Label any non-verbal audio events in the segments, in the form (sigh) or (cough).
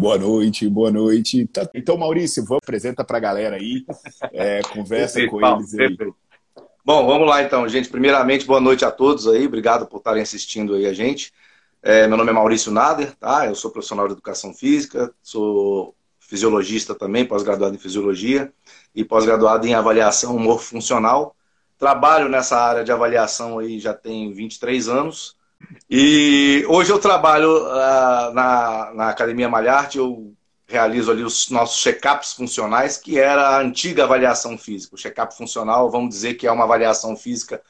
Boa noite, boa noite. Tá, então, Maurício, vamos apresenta para a galera aí, é, conversa perfeito, com eles aí. Perfeito. Bom, vamos lá então, gente. Primeiramente, boa noite a todos aí. Obrigado por estarem assistindo aí a gente. É, meu nome é Maurício Nader, tá? Eu sou profissional de educação física, sou fisiologista também, pós-graduado em fisiologia e pós-graduado em avaliação morfofuncional. Trabalho nessa área de avaliação aí já tem 23 anos. E hoje eu trabalho uh, na, na Academia Malharte, eu realizo ali os nossos check-ups funcionais, que era a antiga avaliação física. O check-up funcional, vamos dizer que é uma avaliação física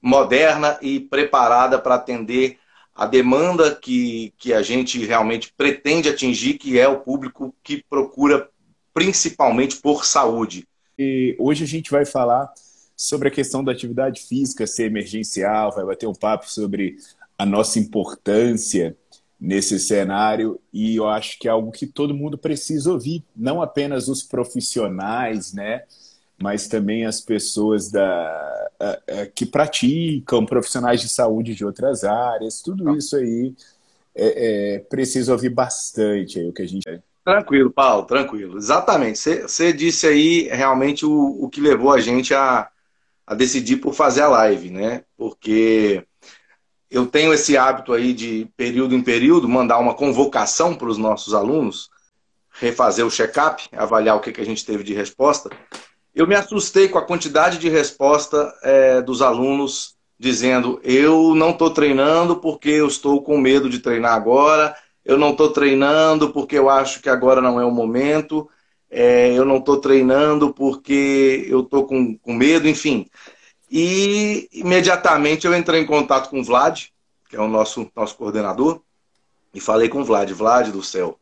moderna e preparada para atender a demanda que, que a gente realmente pretende atingir, que é o público que procura principalmente por saúde. E hoje a gente vai falar sobre a questão da atividade física ser emergencial, vai bater um papo sobre a nossa importância nesse cenário e eu acho que é algo que todo mundo precisa ouvir, não apenas os profissionais, né, mas também as pessoas da, que praticam, profissionais de saúde de outras áreas, tudo isso aí é, é, precisa ouvir bastante aí o que a gente. Tranquilo, Paulo, tranquilo. Exatamente. Você disse aí realmente o, o que levou a gente a, a decidir por fazer a live, né? Porque eu tenho esse hábito aí de período em período mandar uma convocação para os nossos alunos, refazer o check-up, avaliar o que, que a gente teve de resposta. Eu me assustei com a quantidade de resposta é, dos alunos dizendo: eu não estou treinando porque eu estou com medo de treinar agora, eu não estou treinando porque eu acho que agora não é o momento, é, eu não estou treinando porque eu estou com, com medo, enfim. E imediatamente eu entrei em contato com o Vlad, que é o nosso, nosso coordenador, e falei com o Vlad, Vlad do céu,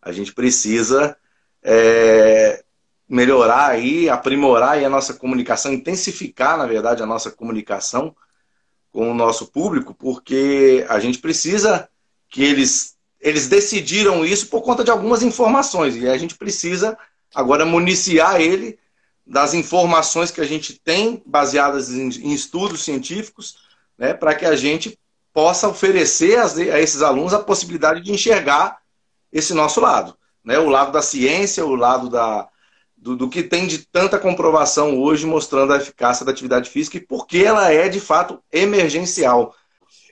a gente precisa é, melhorar aí, aprimorar aí a nossa comunicação, intensificar, na verdade, a nossa comunicação com o nosso público, porque a gente precisa que eles eles decidiram isso por conta de algumas informações e a gente precisa agora municiar ele das informações que a gente tem, baseadas em, em estudos científicos, né, para que a gente possa oferecer a, a esses alunos a possibilidade de enxergar esse nosso lado. Né, o lado da ciência, o lado da, do, do, que tem de tanta comprovação hoje mostrando a eficácia da atividade física e por que ela é, de fato, emergencial.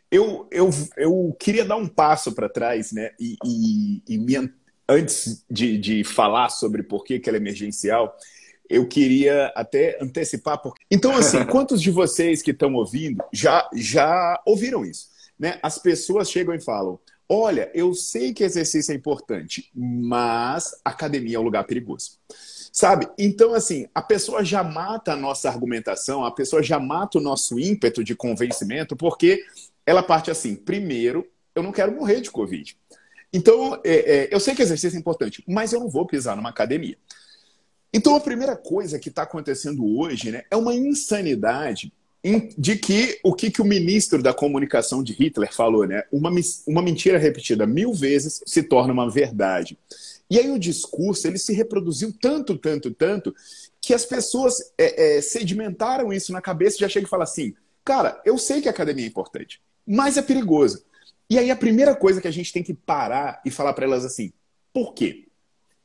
Eu, eu, eu queria dar um passo para trás, né? E, e, e me, antes de, de falar sobre por que, que ela é emergencial, eu queria até antecipar. Porque... Então, assim, (laughs) quantos de vocês que estão ouvindo já, já ouviram isso? Né? As pessoas chegam e falam: Olha, eu sei que exercício é importante, mas academia é um lugar perigoso. Sabe? Então, assim, a pessoa já mata a nossa argumentação, a pessoa já mata o nosso ímpeto de convencimento, porque ela parte assim: primeiro, eu não quero morrer de Covid. Então, é, é, eu sei que exercício é importante, mas eu não vou pisar numa academia. Então, a primeira coisa que está acontecendo hoje né, é uma insanidade de que o que, que o ministro da comunicação de Hitler falou, né? Uma, uma mentira repetida mil vezes se torna uma verdade. E aí o discurso ele se reproduziu tanto, tanto, tanto, que as pessoas é, é, sedimentaram isso na cabeça e já chegam e falam assim: cara, eu sei que a academia é importante, mas é perigoso. E aí a primeira coisa que a gente tem que parar e falar para elas assim: por quê?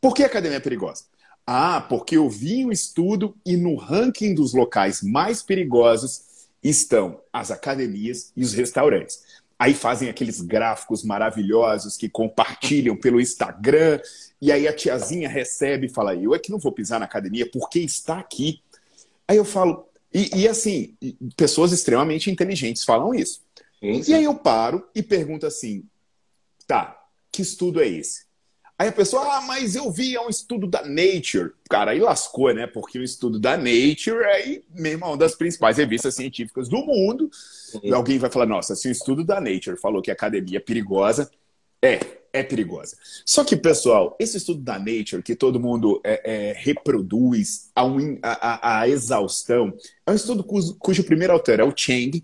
Por que a academia é perigosa? Ah, porque eu vi um estudo e no ranking dos locais mais perigosos estão as academias e os restaurantes. Aí fazem aqueles gráficos maravilhosos que compartilham pelo Instagram. E aí a tiazinha recebe e fala: Eu é que não vou pisar na academia porque está aqui. Aí eu falo, e, e assim, pessoas extremamente inteligentes falam isso. Sim, sim. E aí eu paro e pergunto assim: tá, que estudo é esse? Aí a pessoa, ah, mas eu vi, é um estudo da Nature. Cara, aí lascou, né? Porque o estudo da Nature é, mesmo, uma das principais revistas científicas do mundo. Sim. Alguém vai falar, nossa, se o estudo da Nature falou que a academia é perigosa, é, é perigosa. Só que, pessoal, esse estudo da Nature, que todo mundo é, é, reproduz a, um, a, a, exaustão, é um estudo cujo, cujo primeiro autor é o Chang,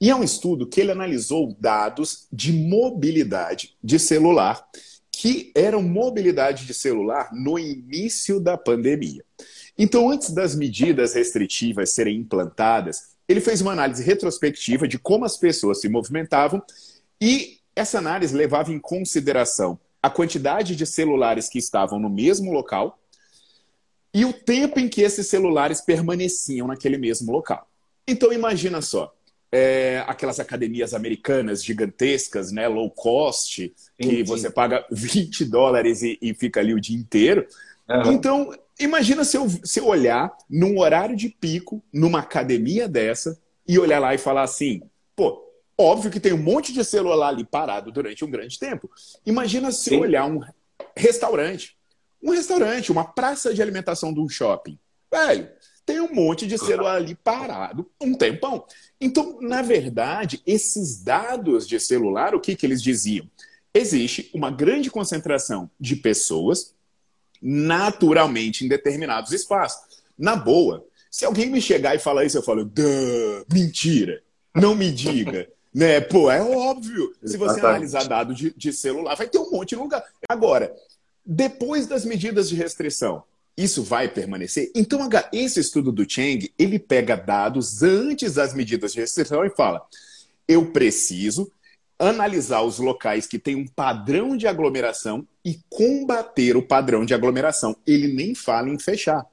e é um estudo que ele analisou dados de mobilidade de celular que eram mobilidade de celular no início da pandemia. Então, antes das medidas restritivas serem implantadas, ele fez uma análise retrospectiva de como as pessoas se movimentavam e essa análise levava em consideração a quantidade de celulares que estavam no mesmo local e o tempo em que esses celulares permaneciam naquele mesmo local. Então, imagina só, é, aquelas academias americanas gigantescas, né, low cost, que sim, sim. você paga (laughs) 20 dólares e, e, fica ali o dia inteiro. Uhum. Então, imagina se eu, se eu olhar num horário de pico, numa academia dessa, e olhar lá e falar assim, pô, óbvio que tem um monte de celular ali parado durante um grande tempo. Imagina se sim. eu olhar um restaurante, um restaurante, uma praça de alimentação de um shopping. Velho, tem um monte de celular ali parado um tempão. Então, na verdade, esses dados de celular, o que, que eles diziam? Existe uma grande concentração de pessoas naturalmente em determinados espaços. Na boa, se alguém me chegar e falar isso, eu falo, mentira, não me diga. (laughs) né? Pô, é óbvio. Se você analisar dados de, de celular, vai ter um monte de lugar. Agora, depois das medidas de restrição, isso vai permanecer? Então, esse estudo do Cheng, ele pega dados antes das medidas de restrição e fala: eu preciso analisar os locais que têm um padrão de aglomeração e combater o padrão de aglomeração. Ele nem fala em fechar.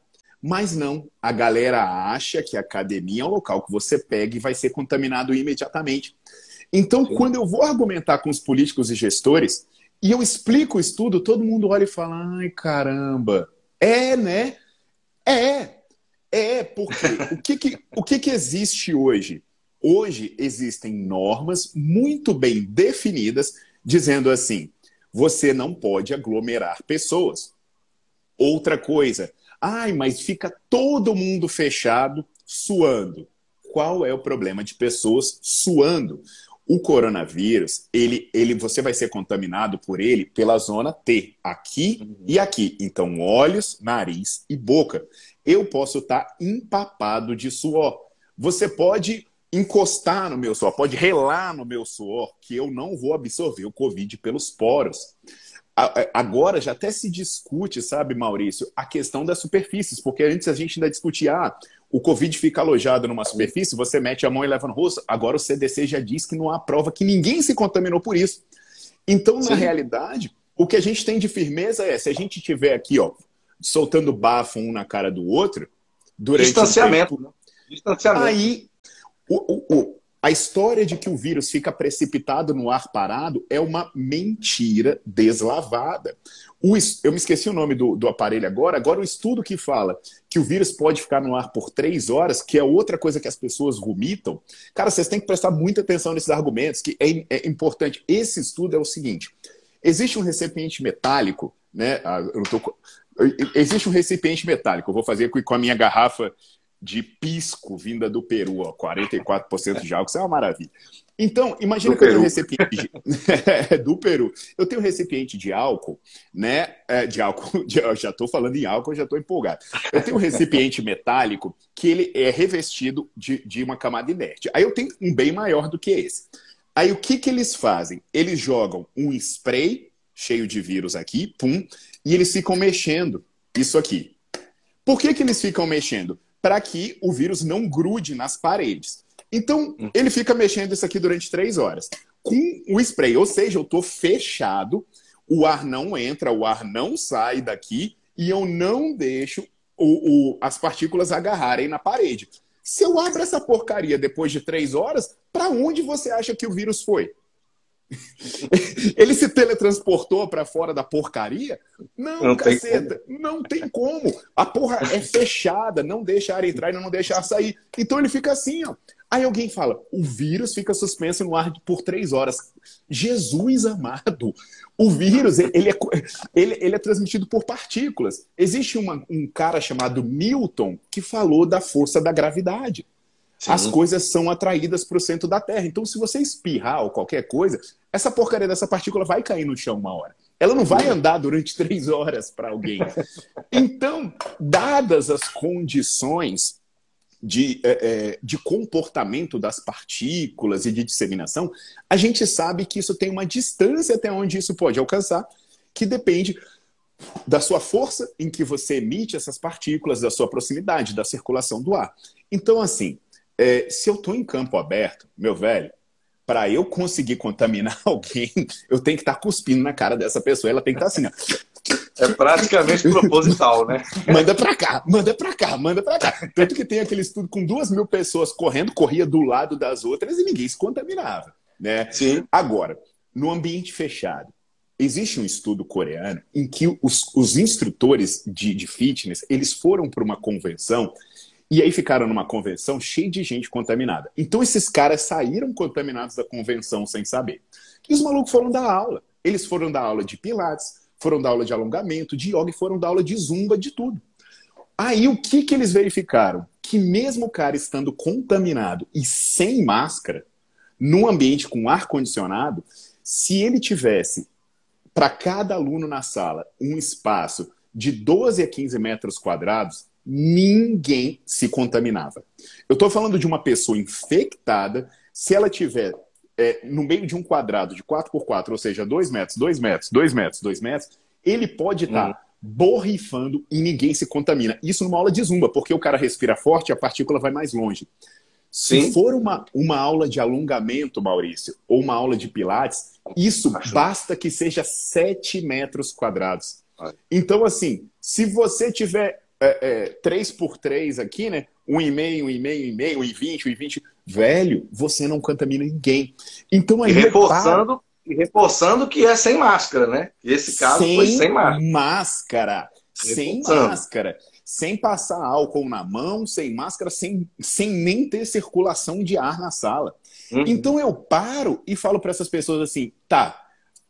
Mas não, a galera acha que a academia é um local que você pega e vai ser contaminado imediatamente. Então, quando eu vou argumentar com os políticos e gestores, e eu explico o estudo, todo mundo olha e fala: ai caramba, é, né? É. É, porque o que, que, o que, que existe hoje? Hoje existem normas muito bem definidas dizendo assim: você não pode aglomerar pessoas. Outra coisa, ai, mas fica todo mundo fechado suando. Qual é o problema de pessoas suando? O coronavírus, ele, ele, você vai ser contaminado por ele pela zona T, aqui uhum. e aqui. Então, olhos, nariz e boca. Eu posso estar empapado de suor. Você pode encostar no meu suor, pode relar no meu suor, que eu não vou absorver o Covid pelos poros. Agora já até se discute, sabe, Maurício, a questão das superfícies, porque antes a gente ainda discutia, ah, o Covid fica alojado numa superfície, você mete a mão e leva no rosto. Agora o CDC já diz que não há prova que ninguém se contaminou por isso. Então, Sim. na realidade, o que a gente tem de firmeza é, se a gente tiver aqui, ó, soltando bafo um na cara do outro, durante Distanciamento. Um tempo, Distanciamento. Aí, o, o, o, a história de que o vírus fica precipitado no ar parado é uma mentira deslavada. Eu me esqueci o nome do, do aparelho agora. Agora, o estudo que fala que o vírus pode ficar no ar por três horas, que é outra coisa que as pessoas vomitam. Cara, vocês têm que prestar muita atenção nesses argumentos, que é, é importante. Esse estudo é o seguinte: existe um recipiente metálico, né? Eu tô, existe um recipiente metálico. Eu vou fazer com a minha garrafa de pisco vinda do Peru, ó, 44% de álcool, isso é uma maravilha. Então, imagina do que Peru. eu tenho um recipiente de... (laughs) do Peru. Eu tenho um recipiente de álcool, né? É, de álcool, (laughs) de... eu já estou falando em álcool, já estou empolgado. Eu tenho um recipiente metálico que ele é revestido de, de uma camada inerte. Aí eu tenho um bem maior do que esse. Aí o que, que eles fazem? Eles jogam um spray cheio de vírus aqui, pum, e eles ficam mexendo isso aqui. Por que, que eles ficam mexendo? para que o vírus não grude nas paredes. Então, hum. ele fica mexendo isso aqui durante três horas. Com o spray, ou seja, eu estou fechado, o ar não entra, o ar não sai daqui e eu não deixo o, o, as partículas agarrarem na parede. Se eu abro essa porcaria depois de três horas, para onde você acha que o vírus foi? (laughs) Ele se teletransportou para fora da porcaria? Não, não caceta, tem não tem como. A porra é fechada, não deixa ar entrar e não deixa ar sair. Então ele fica assim, ó. Aí alguém fala, o vírus fica suspenso no ar por três horas. Jesus amado, o vírus ele é, ele, ele é transmitido por partículas. Existe uma, um cara chamado Milton que falou da força da gravidade. Sim. As coisas são atraídas para o centro da Terra. Então, se você espirrar ou qualquer coisa, essa porcaria dessa partícula vai cair no chão uma hora. Ela não vai andar durante três horas para alguém. (laughs) Então, dadas as condições de, é, é, de comportamento das partículas e de disseminação, a gente sabe que isso tem uma distância até onde isso pode alcançar, que depende da sua força em que você emite essas partículas, da sua proximidade, da circulação do ar. Então, assim, é, se eu estou em campo aberto, meu velho, para eu conseguir contaminar (laughs) alguém, eu tenho que estar tá cuspindo na cara dessa pessoa. Ela tem que estar tá assim, ó. É praticamente proposital, né? manda para cá, manda para cá, manda para cá. Tanto que tem aquele estudo com duas mil pessoas correndo, corria do lado das outras e ninguém se contaminava, né? Sim. Agora, no ambiente fechado, existe um estudo coreano em que os, os instrutores de, de fitness eles foram para uma convenção e aí ficaram numa convenção cheia de gente contaminada. Então esses caras saíram contaminados da convenção sem saber. E os malucos foram dar aula. Eles foram dar aula de pilates, foram dar aula de alongamento, de yoga foram dar aula de zumba, de tudo. Aí o que, que eles verificaram? Que mesmo o cara estando contaminado e sem máscara, num ambiente com ar-condicionado, se ele tivesse para cada aluno na sala um espaço de 12 a 15 metros quadrados, ninguém se contaminava. Eu estou falando de uma pessoa infectada, se ela tiver é, no meio de um quadrado de 4 por 4 ou seja, 2 metros, 2 metros, 2 metros, 2 metros, ele pode estar tá hum. borrifando e ninguém se contamina. Isso numa aula de zumba, porque o cara respira forte e a partícula vai mais longe. Se Sim. for uma, uma aula de alongamento, Maurício, ou uma aula de pilates, isso Acho. basta que seja 7 metros quadrados. Então, assim, se você tiver é, é, 3 por 3 aqui, né? 1,5, 1,5, 1,5, 1,20, 1,20. Velho, você não contamina ninguém. Então aí. E reforçando, e reforçando que é sem máscara, né? Esse caso sem foi sem máscara. Máscara. Sem máscara. Sem passar álcool na mão, sem máscara, sem, sem nem ter circulação de ar na sala. Uhum. Então eu paro e falo para essas pessoas assim: tá,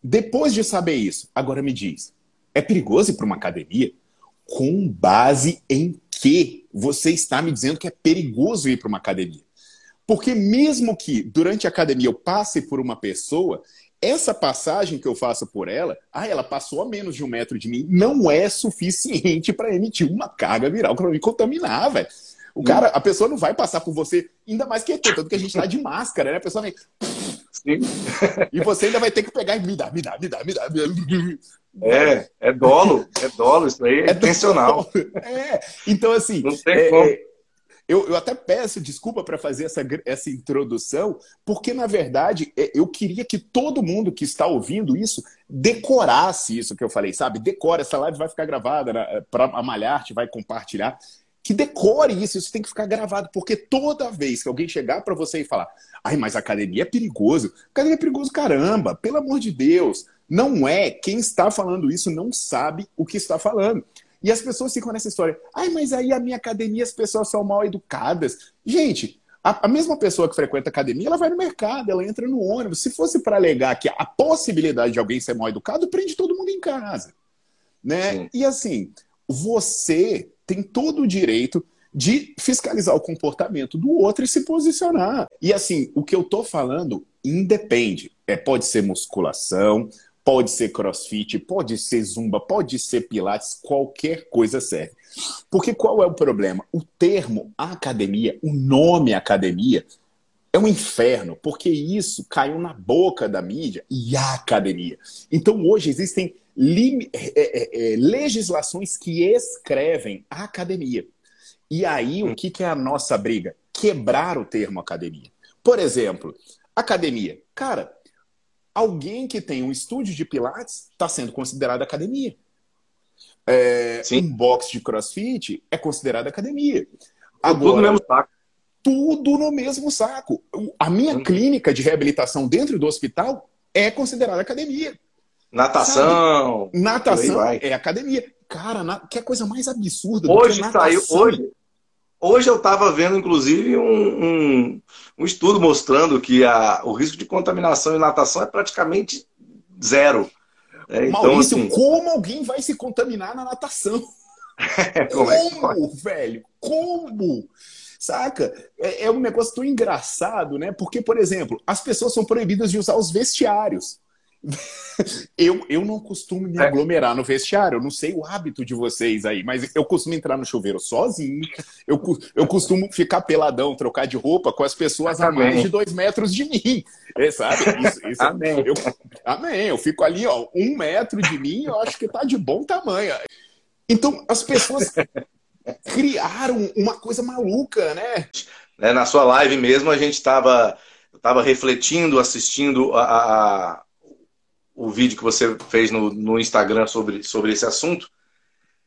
depois de saber isso, agora me diz, é perigoso ir para uma academia? com base em que você está me dizendo que é perigoso ir para uma academia. Porque mesmo que durante a academia eu passe por uma pessoa, essa passagem que eu faço por ela, ah, ela passou a menos de um metro de mim, não é suficiente para emitir uma carga viral para me contaminar, velho. O cara, a pessoa não vai passar por você, ainda mais que é tanto que a gente tá de máscara, né? A pessoa vem. Sim. (laughs) E você ainda vai ter que pegar e me dá, me dá, me dá, me dá. Me dá. É, é dolo, é dolo, isso aí é, é intencional. É, então assim, Não tem é, como. É, eu, eu até peço desculpa para fazer essa, essa introdução, porque na verdade é, eu queria que todo mundo que está ouvindo isso decorasse isso que eu falei, sabe? Decora, essa live vai ficar gravada né? para a Malharte, vai compartilhar. Que decore isso, isso tem que ficar gravado, porque toda vez que alguém chegar para você e falar, ai, mas academia é perigoso, academia é perigoso, caramba, pelo amor de Deus. Não é. Quem está falando isso não sabe o que está falando. E as pessoas ficam nessa história. Ai, mas aí a minha academia as pessoas são mal educadas. Gente, a, a mesma pessoa que frequenta academia, ela vai no mercado, ela entra no ônibus. Se fosse para alegar que a possibilidade de alguém ser mal educado, prende todo mundo em casa. Né? E assim, você tem todo o direito de fiscalizar o comportamento do outro e se posicionar. E assim, o que eu tô falando independe. É, pode ser musculação, Pode ser crossfit, pode ser zumba, pode ser pilates, qualquer coisa serve. Porque qual é o problema? O termo academia, o nome academia, é um inferno, porque isso caiu na boca da mídia e a academia. Então hoje existem é, é, é, legislações que escrevem a academia. E aí o que, que é a nossa briga? Quebrar o termo academia. Por exemplo, academia. Cara, alguém que tem um estúdio de pilates está sendo considerado academia. É, um box de crossfit é considerado academia. Agora, tudo no mesmo saco. Tudo no mesmo saco. A minha hum. clínica de reabilitação dentro do hospital é considerada academia. Natação. Sabe? Natação é academia. Cara, na... que é coisa mais absurda hoje saiu Hoje, hoje eu estava vendo, inclusive, um, um, um, estudo mostrando que a, o risco de contaminação em natação é praticamente zero. É, então, Maurício, assim... como alguém vai se contaminar na natação? (laughs) como, é como velho? Como? Saca? É, é, um negócio tão engraçado, né? Porque, por exemplo, as pessoas são proibidas de usar os vestiários. Eu, eu não costumo me é. aglomerar no vestiário, eu não sei o hábito de vocês aí, mas eu costumo entrar no chuveiro sozinho, eu, eu costumo ficar peladão, trocar de roupa com as pessoas amém. a mais de dois metros de mim, é, sabe? Isso, isso, amém. Eu, amém, eu fico ali, ó, um metro de mim, eu acho que tá de bom tamanho. Então, as pessoas criaram uma coisa maluca, né? É, na sua live mesmo, a gente estava tava refletindo, assistindo a, a, o vídeo que você fez no, no Instagram sobre, sobre esse assunto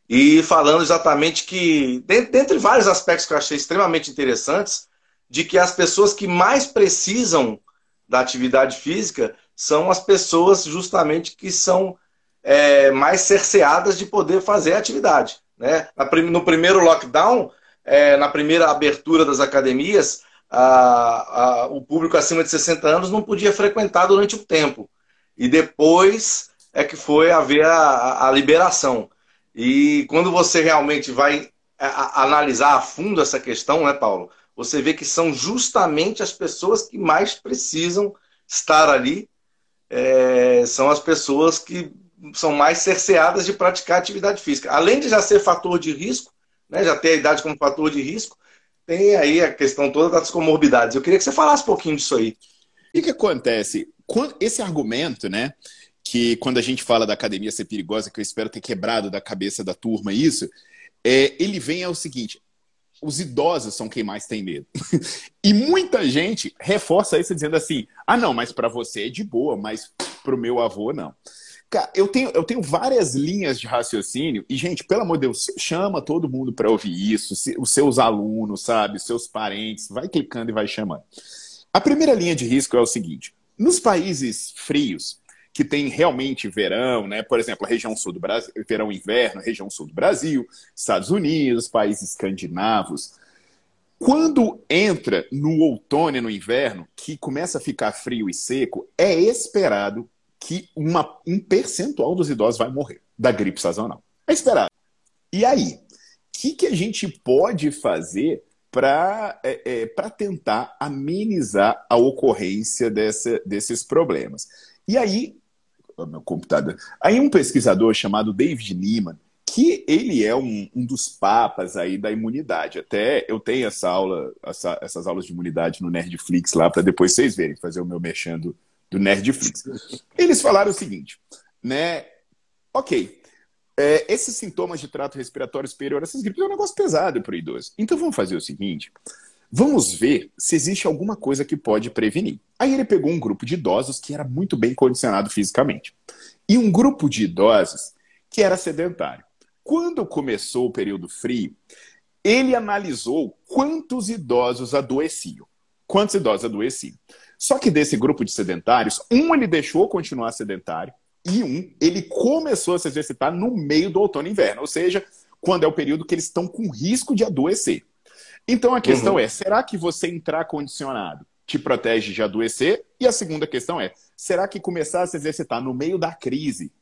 e falando exatamente que, dentre vários aspectos que eu achei extremamente interessantes, de que as pessoas que mais precisam da atividade física são as pessoas justamente que são é, mais cerceadas de poder fazer a atividade. Né? No primeiro lockdown, é, na primeira abertura das academias, a, a, o público acima de 60 anos não podia frequentar durante o tempo. E depois é que foi haver a, a liberação. E quando você realmente vai analisar a fundo essa questão, né, Paulo? Você vê que são justamente as pessoas que mais precisam estar ali, é, são as pessoas que são mais cerceadas de praticar atividade física. Além de já ser fator de risco, né, já ter a idade como fator de risco, tem aí a questão toda das comorbidades. Eu queria que você falasse um pouquinho disso aí. O que, acontece? Esse argumento, né? Que quando a gente fala da academia ser perigosa, que eu espero ter quebrado da cabeça da turma isso, é, ele vem ao seguinte: os idosos são quem mais tem medo. (laughs) e muita gente reforça isso dizendo assim: ah, não, mas para você é de boa, mas para o meu avô não. Cara, eu tenho, eu tenho várias linhas de raciocínio e, gente, pelo amor de Deus, chama todo mundo para ouvir isso, os seus alunos, sabe, os seus parentes, vai clicando e vai chamando. A primeira linha de risco é o seguinte: nos países frios, que tem realmente verão, né? Por exemplo, a região sul do Brasil, verão e inverno, região sul do Brasil, Estados Unidos, países escandinavos. Quando entra no outono e no inverno, que começa a ficar frio e seco, é esperado que uma, um percentual dos idosos vai morrer da gripe sazonal. É esperado. E aí, o que, que a gente pode fazer para é, é, tentar amenizar a ocorrência dessa, desses problemas? E aí, meu computador. Aí um pesquisador chamado David Nieman, que ele é um, um, dos papas aí da imunidade. Até eu tenho essa aula, essa, essas aulas de imunidade no Nerdflix lá, para depois vocês verem, fazer o meu mexendo do Nerdflix. Eles falaram o seguinte, né? Ok, é, esses sintomas de trato respiratório superior, essas gripes, é um negócio pesado para o idoso. Então vamos fazer o seguinte: vamos ver se existe alguma coisa que pode prevenir. Aí ele pegou um grupo de idosos que era muito bem condicionado fisicamente e um grupo de idosos que era sedentário. Quando começou o período frio, ele analisou quantos idosos adoeciam. Quantos idosos adoeciam? Só que desse grupo de sedentários, um ele deixou continuar sedentário ele começou a se exercitar no meio do outono e inverno, ou seja, quando é o período que eles estão com risco de adoecer. Então a questão uhum. é: será que você entrar condicionado te protege de adoecer? E a segunda questão é: será que começar a se exercitar no meio da crise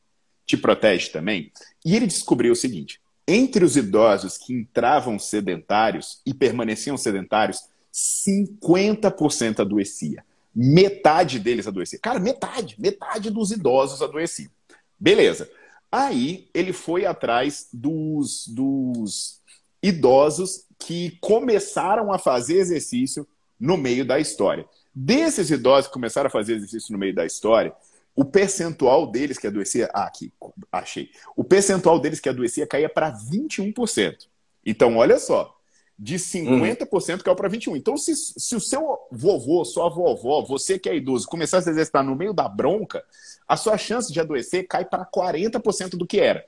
te protege também? E ele descobriu o seguinte: entre os idosos que entravam sedentários e permaneciam sedentários, 50% adoecia metade deles adoecia. Cara, metade, metade dos idosos adoeciam. Beleza. Aí ele foi atrás dos, dos idosos que começaram a fazer exercício no meio da história. Desses idosos que começaram a fazer exercício no meio da história, o percentual deles que adoecia. Ah, aqui, achei. O percentual deles que adoecia caía para 21%. Então, olha só de 50% uhum. caiu para 21%. Então, se, se o seu vovô, sua vovó, você que é idoso, começar a se exercitar no meio da bronca, a sua chance de adoecer cai para 40% do que era.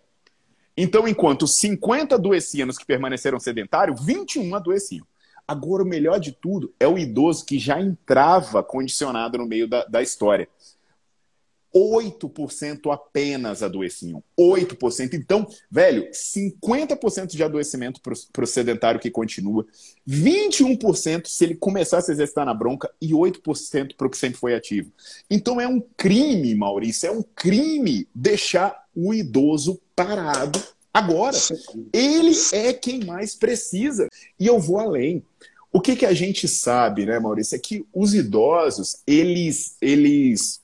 Então, enquanto 50 adoeciam nos que permaneceram sedentários, 21 adoeciam. Agora, o melhor de tudo é o idoso que já entrava condicionado no meio da, da história. 8% apenas adoeciam. 8%. Então, velho, 50% de adoecimento para o sedentário que continua, 21% se ele começasse a exercitar na bronca e 8% para o que sempre foi ativo. Então é um crime, Maurício, é um crime deixar o idoso parado agora. Ele é quem mais precisa. E eu vou além. O que, que a gente sabe, né, Maurício, é que os idosos, eles, eles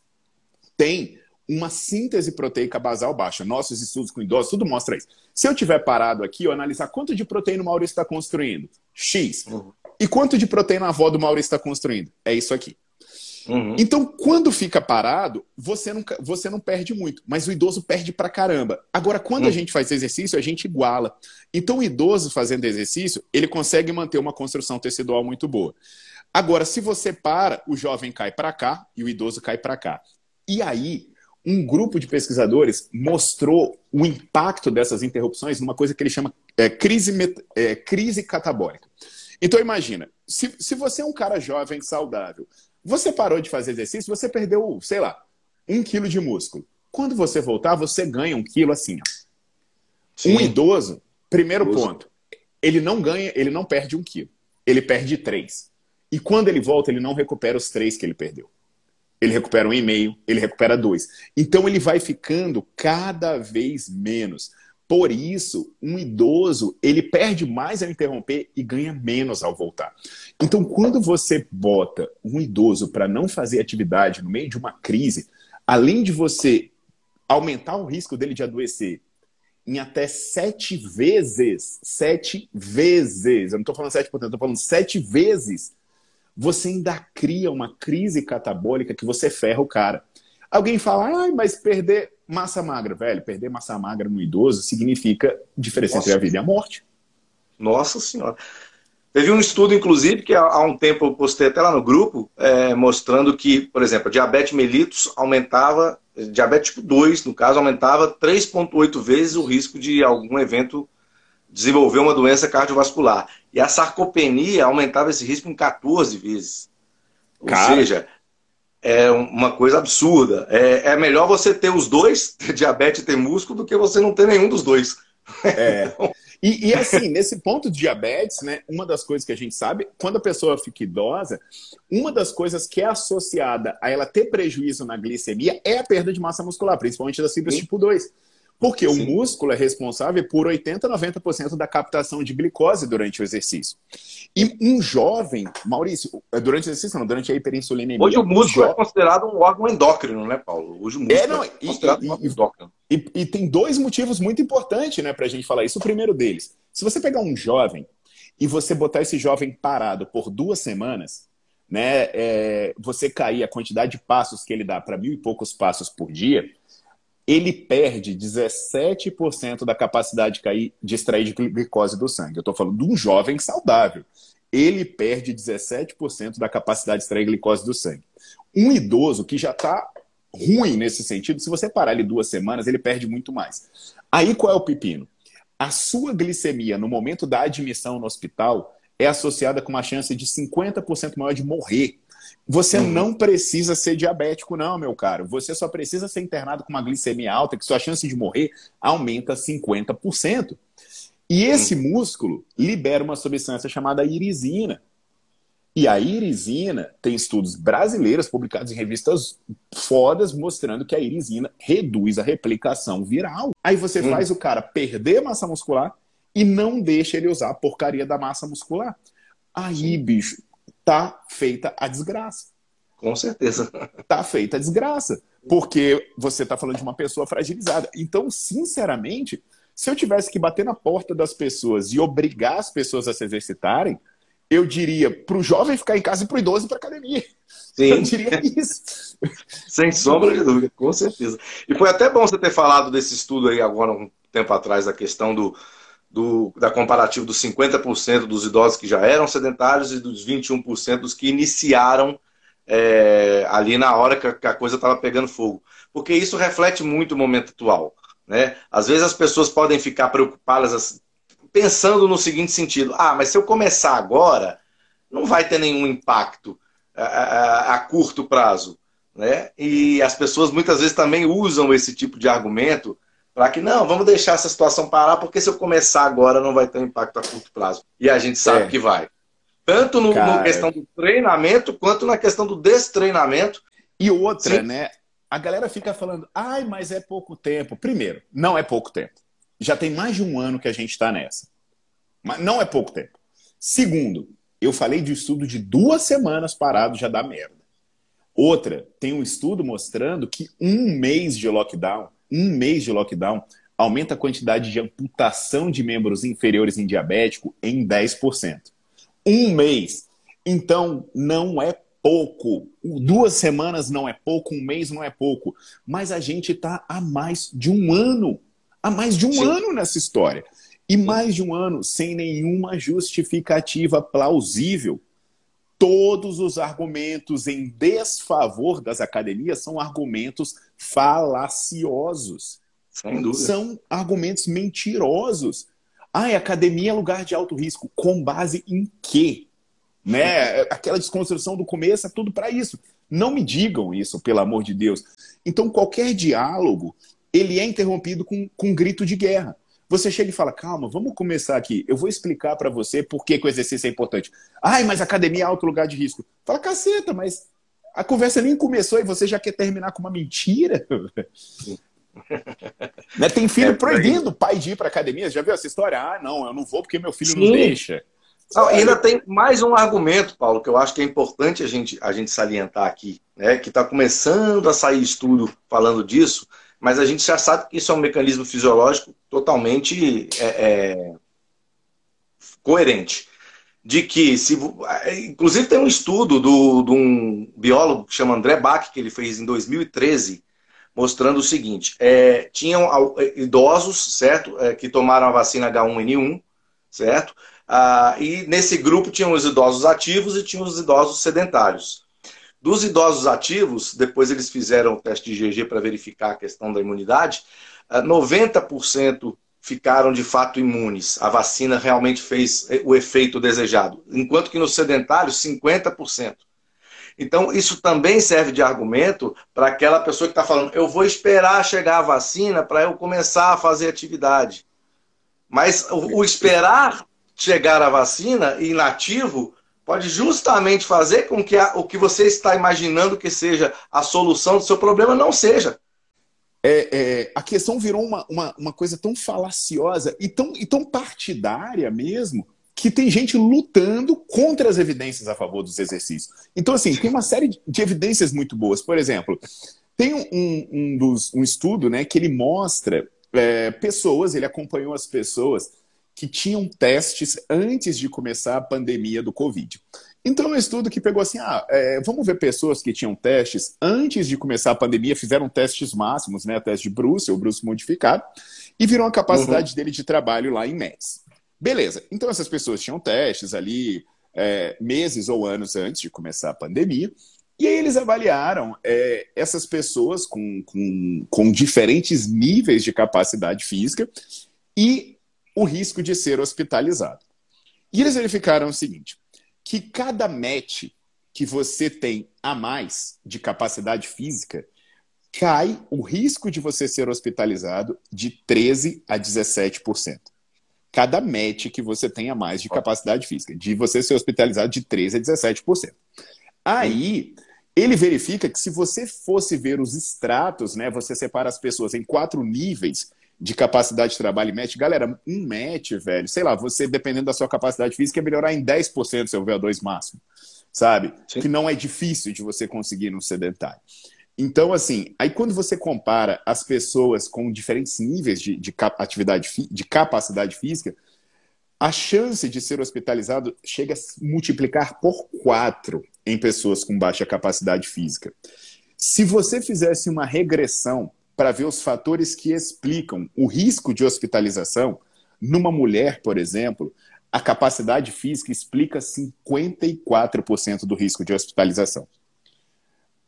têm uma síntese proteica basal baixa. Nossos estudos com idosos, tudo mostra isso. Se eu tiver parado aqui, eu analisar quanto de proteína o Maurício está construindo, X. Uhum. E quanto de proteína a avó do Maurício está construindo? É isso aqui. Uhum. Então, quando fica parado, você não, você não perde muito, mas o idoso perde pra caramba. Agora, quando uhum. a gente faz exercício, a gente iguala. Então, o idoso fazendo exercício, ele consegue manter uma construção tecidual muito boa. Agora, se você para, o jovem cai para cá e o idoso cai para cá. E aí, um grupo de pesquisadores mostrou o impacto dessas interrupções numa coisa que ele chama é, crise, é, crise catabólica. Então imagina, se, se você é um cara jovem, saudável, você parou de fazer exercício, você perdeu, sei lá, um quilo de músculo. Quando você voltar, você ganha um quilo assim. Ó. Um idoso, primeiro idoso. ponto, ele não ganha, ele não perde um quilo, ele perde três. E quando ele volta, ele não recupera os três que ele perdeu ele recupera um e-mail, ele recupera dois. Então ele vai ficando cada vez menos. Por isso, um idoso, ele perde mais ao interromper e ganha menos ao voltar. Então, quando você bota um idoso para não fazer atividade no meio de uma crise, além de você aumentar o risco dele de adoecer em até sete vezes, sete vezes, eu não estou falando sete por cento, estou falando sete vezes você ainda cria uma crise catabólica que você ferra o cara. Alguém fala, ah, mas perder massa magra, velho, perder massa magra no idoso significa diferença Nossa. entre a vida e a morte. Nossa Senhora. Teve um estudo, inclusive, que há um tempo eu postei até lá no grupo, é, mostrando que, por exemplo, diabetes mellitus aumentava, diabetes tipo 2, no caso, aumentava 3,8 vezes o risco de algum evento desenvolver uma doença cardiovascular. E a sarcopenia aumentava esse risco em 14 vezes. Ou Cara. seja, é uma coisa absurda. É, é melhor você ter os dois, (laughs) ter diabetes e ter músculo, do que você não ter nenhum dos dois. É. (laughs) E, e, assim, nesse ponto de diabetes, né, uma das coisas que a gente sabe, quando a pessoa fica idosa, uma das coisas que é associada a ela ter prejuízo na glicemia é a perda de massa muscular, principalmente da fibras tipo 2. Porque Sim. o músculo é responsável por 80% a 90% da captação de glicose durante o exercício. E um jovem, Maurício, é, durante o exercício, não, durante a hiperinsulinemia. Hoje o músculo jo... é considerado um órgão endócrino, né, Paulo? Hoje o músculo é, não, é considerado e, um órgão endócrino. E, e, tem dois motivos muito importantes né, para a gente falar isso. O primeiro deles, se você pegar um jovem e você botar esse jovem parado por duas semanas, né, é, você cair a quantidade de passos que ele dá para mil e poucos passos por dia, ele perde 17% da capacidade de, cair, de extrair de glicose do sangue. Eu estou falando de um jovem saudável. Ele perde 17% da capacidade de extrair glicose do sangue. Um idoso que já está ruim nesse sentido, se você parar ele duas semanas, ele perde muito mais. Aí qual é o pepino? A sua glicemia no momento da admissão no hospital é associada com uma chance de 50% maior de morrer você uhum. não precisa ser diabético, não, meu caro. Você só precisa ser internado com uma glicemia alta, que sua chance de morrer aumenta 50%. E esse uhum. músculo libera uma substância chamada irisina. E a irisina tem estudos brasileiros publicados em revistas fodas mostrando que a irisina reduz a replicação viral. Aí você uhum. faz o cara perder massa muscular e não deixa ele usar a porcaria da massa muscular. Aí, bicho, tá feita a desgraça. Com certeza. Tá feita a desgraça. Porque você está falando de uma pessoa fragilizada. Então, sinceramente, se eu tivesse que bater na porta das pessoas e obrigar as pessoas a se exercitarem, eu diria para o jovem ficar em casa e para o idoso ir para academia. Sim. Eu diria isso. Sem sombra de dúvida, com certeza. E foi até bom você ter falado desse estudo aí agora, um tempo atrás, da questão do, do, da comparativa dos 50% dos idosos que já eram sedentários e dos 21% dos que iniciaram é, ali na hora que a, que a coisa estava pegando fogo. Porque isso reflete muito o momento atual. Né? Às vezes as pessoas podem ficar preocupadas pensando no seguinte sentido: ah, mas se eu começar agora, não vai ter nenhum impacto a, a, a curto prazo. né? E as pessoas muitas vezes também usam esse tipo de argumento para que não, vamos deixar essa situação parar, porque se eu começar agora não vai ter um impacto a curto prazo. E a gente sabe é. que vai. Tanto no, na questão do treinamento, quanto na questão do destreinamento. E outra, Sim. né? A galera fica falando, ai, mas é pouco tempo. Primeiro, não é pouco tempo. Já tem mais de um ano que a gente está nessa. Mas não é pouco tempo. Segundo, eu falei de estudo de duas semanas parado já dá merda. Outra, tem um estudo mostrando que um mês de lockdown, um mês de lockdown, aumenta a quantidade de amputação de membros inferiores em diabético em 10%. Um mês. Então, não é pouco. Duas semanas não é pouco, um mês não é pouco. Mas a gente está há mais de um ano. Há mais de um Sim. ano nessa história. E mais de um ano sem nenhuma justificativa plausível todos os argumentos em desfavor das academias são argumentos falaciosos. Sem dúvida. São argumentos mentirosos. Ah, a academia é lugar de alto risco. Com base em quê? Né? Aquela desconstrução do começo é tudo para isso. Não me digam isso, pelo amor de Deus. Então, qualquer diálogo ele é interrompido com, com um grito de guerra. Você chega e fala, calma, vamos começar aqui. Eu vou explicar para você por que, que, o exercício é importante. Ai, mas academia é alto lugar de risco. Fala, caceta, mas a conversa nem começou e você já quer terminar com uma mentira? (laughs) né? Tem filho é, proibindo o pai de ir para academia. Já viu essa história? Ah, não, eu não vou porque meu filho Sim. não deixa. Não, ainda tem mais um argumento, Paulo, que eu acho que é importante a gente, a gente salientar aqui, né? Que está começando a sair estudo falando disso, mas a gente já sabe que isso é um mecanismo fisiológico totalmente é, é, coerente. De que, se, inclusive, tem um estudo do, de um biólogo que chama André Bach, que ele fez em 2013, mostrando o seguinte: é, tinham é, idosos, certo, é, que tomaram a vacina H1N1, certo? Ah, e nesse grupo tinham os idosos ativos e tinham os idosos sedentários. Dos idosos ativos, depois eles fizeram o teste de GG para verificar a questão da imunidade, 90% ah, ficaram de fato imunes. A vacina realmente fez eh, o efeito desejado. Enquanto que nos sedentários, 50%. Então, isso também serve de argumento para aquela pessoa que está falando: eu vou esperar chegar a vacina para eu começar a fazer atividade. Mas o, o esperar chegar a vacina, inativo, pode justamente fazer com que a, o que você está imaginando que seja a solução do seu problema não seja. É, é, a questão virou uma, uma, uma, coisa tão falaciosa e tão, e tão partidária mesmo que tem gente lutando contra as evidências a favor dos exercícios. Então, assim, tem uma série de evidências muito boas. Por exemplo, tem um, um, dos, um estudo né, que ele mostra é, pessoas, ele acompanhou as pessoas que tinham testes antes de começar a pandemia do Covid. Então, é um estudo que pegou assim: ah, é, vamos ver pessoas que tinham testes antes de começar a pandemia, fizeram testes máximos, né? Teste de Bruce, ou Bruce modificado, e viram a capacidade uhum. dele de trabalho lá em MES. Beleza, então essas pessoas tinham testes ali é, meses ou anos antes de começar a pandemia, e aí eles avaliaram é, essas pessoas com, com, com diferentes níveis de capacidade física e o risco de ser hospitalizado. E eles verificaram o seguinte: que cada match que você tem a mais de capacidade física, cai o risco de você ser hospitalizado de 13 a 17%. Cada match que você tem a mais de capacidade física, de você ser hospitalizado de 13 a 17%. Aí, ele verifica que se você fosse ver os extratos, né, você separa as pessoas em quatro níveis de capacidade de trabalho e match. Galera, um match, velho, sei lá, você, dependendo da sua capacidade física, é melhorar em 10% seu VO2 máximo, sabe? Sim. Que não é difícil de você conseguir no sedentário. Então, assim, aí quando você compara as pessoas com diferentes níveis de, de, atividade, de capacidade física, a chance de ser hospitalizado chega a multiplicar por quatro em pessoas com baixa capacidade física. Se você fizesse uma regressão para ver os fatores que explicam o risco de hospitalização. Numa mulher, por exemplo, a capacidade física explica 54% do risco de hospitalização.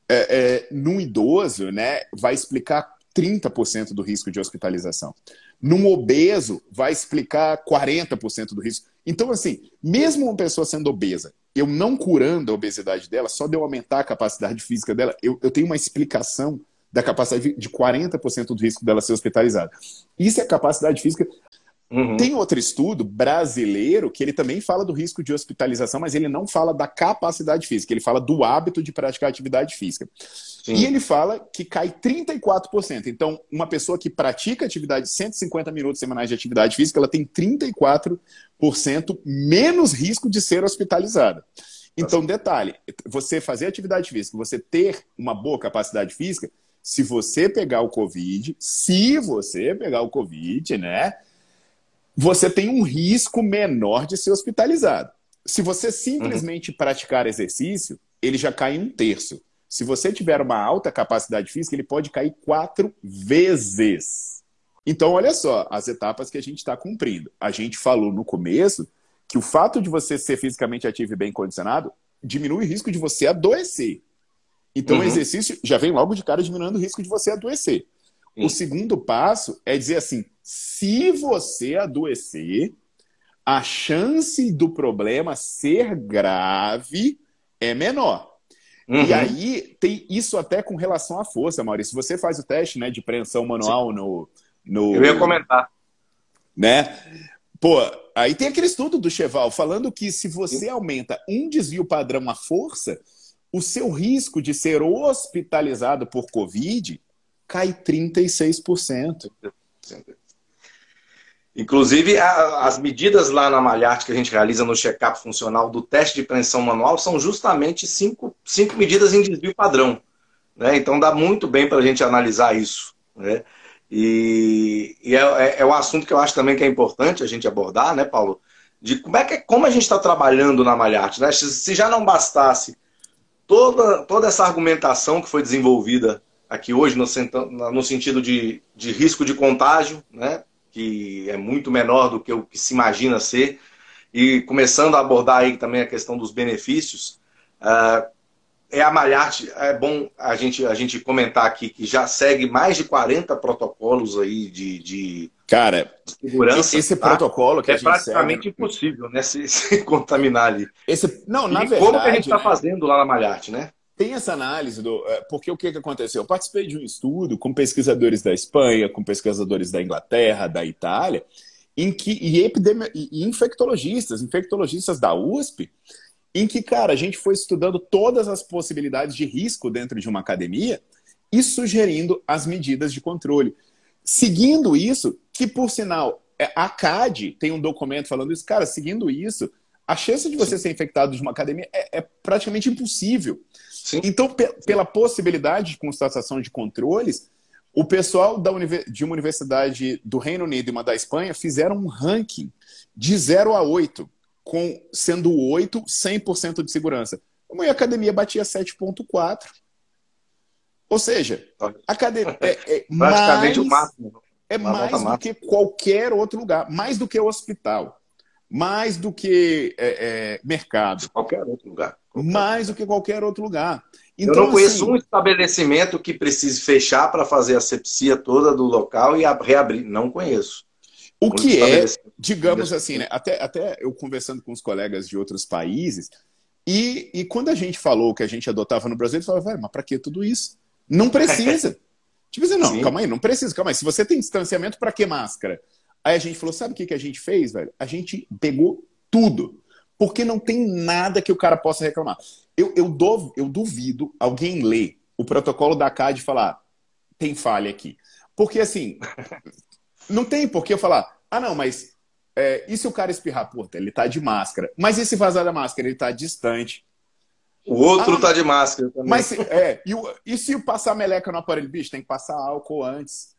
É, é, num idoso, né, vai explicar 30% do risco de hospitalização. Num obeso, vai explicar 40% do risco. Então, assim, mesmo uma pessoa sendo obesa eu não curando a obesidade dela, só de eu aumentar a capacidade física dela, eu, eu tenho uma explicação da capacidade de 40% do risco dela ser hospitalizada. Isso é capacidade física. Uhum. Tem outro estudo brasileiro que ele também fala do risco de hospitalização, mas ele não fala da capacidade física, ele fala do hábito de praticar atividade física. Sim. E ele fala que cai 34%. Então, uma pessoa que pratica atividade 150 minutos semanais de atividade física, ela tem 34% menos risco de ser hospitalizada. Então, detalhe, você fazer atividade física, você ter uma boa capacidade física, se você pegar o Covid, se você pegar o Covid, né, você tem um risco menor de ser hospitalizado. Se você simplesmente uhum. praticar exercício, ele já cai em um terço. Se você tiver uma alta capacidade física, ele pode cair quatro vezes. Então, olha só as etapas que a gente está cumprindo. A gente falou no começo que o fato de você ser fisicamente ativo e bem condicionado diminui o risco de você adoecer. Então, uhum. o exercício já vem logo de cara diminuindo o risco de você adoecer. Sim. O segundo passo é dizer assim: se você adoecer, a chance do problema ser grave é menor. Uhum. E aí tem isso até com relação à força, Maurício. Você faz o teste né, de preensão manual no, no. Eu ia comentar. Né? Pô, aí tem aquele estudo do Cheval falando que se você aumenta um desvio padrão à força, o seu risco de ser hospitalizado por Covid cai 36%. Inclusive, a, as medidas lá na Malharte que a gente realiza no check-up funcional do teste de preensão manual são justamente cinco, cinco medidas em desvio padrão. Né? Então, dá muito bem para a gente analisar isso. Né? E, e é, é, é, um assunto que eu acho também que é importante a gente abordar, né, Paulo? De como, é que, como a gente está trabalhando na Malharte. Né? Se já não bastasse toda, toda essa argumentação que foi desenvolvida aqui hoje no, no sentido de, de risco de contágio, né? que é muito menor do que o que se imagina ser, e começando a abordar aí também a questão dos benefícios, uh, é a Malharte, é bom a gente, a gente comentar aqui que já segue mais de 40 protocolos aí de, de, Cara, de segurança. Esse tá? protocolo que é a gente praticamente segue... impossível, né? (laughs) Se, se, contaminar ali. Esse, não, na e verdade. Como que a gente está fazendo lá na Malharte, né? Tem essa análise do. É, porque o que, que aconteceu? Eu participei de um estudo com pesquisadores da Espanha, com pesquisadores da Inglaterra, da Itália, em que, e, epidemi... e infectologistas, infectologistas da USP, em que, cara, a gente foi estudando todas as possibilidades de risco dentro de uma academia e sugerindo as medidas de controle. Seguindo isso, que por sinal, é, a CAD tem um documento falando isso, cara, seguindo isso, a chance de você Sim. ser infectado de uma academia é, é praticamente impossível. Sim. Então, pe pela possibilidade de constatação de controles, o pessoal de uma universidade do Reino Unido e uma da Espanha fizeram um ranking de 0 a 8, com, sendo 8 100% de segurança. Uma academia batia 7,4. Ou seja, academia (laughs) é, é praticamente mais, o máximo. É mais do que qualquer outro lugar, mais do que o hospital, mais do que é, é, mercado. Qualquer outro lugar mais do que qualquer outro lugar. Então, eu não conheço assim, um estabelecimento que precise fechar para fazer a sepsia toda do local e reabrir. Não conheço. O que é, digamos assim, né? Até, até eu conversando com os colegas de outros países, e, e quando a gente falou que a gente adotava no Brasil, ele falava, velho, mas para que tudo isso? Não precisa. (laughs) tipo assim, não, Sim. calma aí, não precisa, calma aí. Se você tem distanciamento, para que máscara? Aí a gente falou, sabe o que, que a gente fez, velho? A gente pegou tudo porque não tem nada que o cara possa reclamar. Eu, eu, dou, eu duvido alguém ler o protocolo da CAD e falar, tem falha aqui. Porque assim, (laughs) não tem por que eu falar, ah não, mas é, e se o cara espirrar? Pô, ele tá de máscara. Mas e se vazar da máscara? Ele tá distante. O outro ah, tá de máscara também. Mas, é, e, e se passar meleca no aparelho? Bicho, tem que passar álcool antes.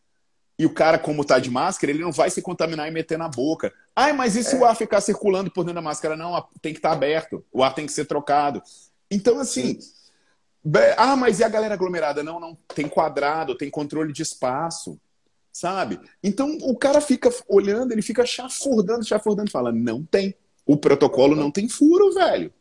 E o cara, como tá de máscara, ele não vai se contaminar e meter na boca. Ai, mas e se é. o ar ficar circulando por dentro da máscara? Não, tem que estar tá aberto. O ar tem que ser trocado. Então, assim. Ah, mas e a galera aglomerada? Não, não. Tem quadrado, tem controle de espaço. Sabe? Então o cara fica olhando, ele fica chafurdando, chafurdando, fala: não tem. O protocolo não tem furo, velho.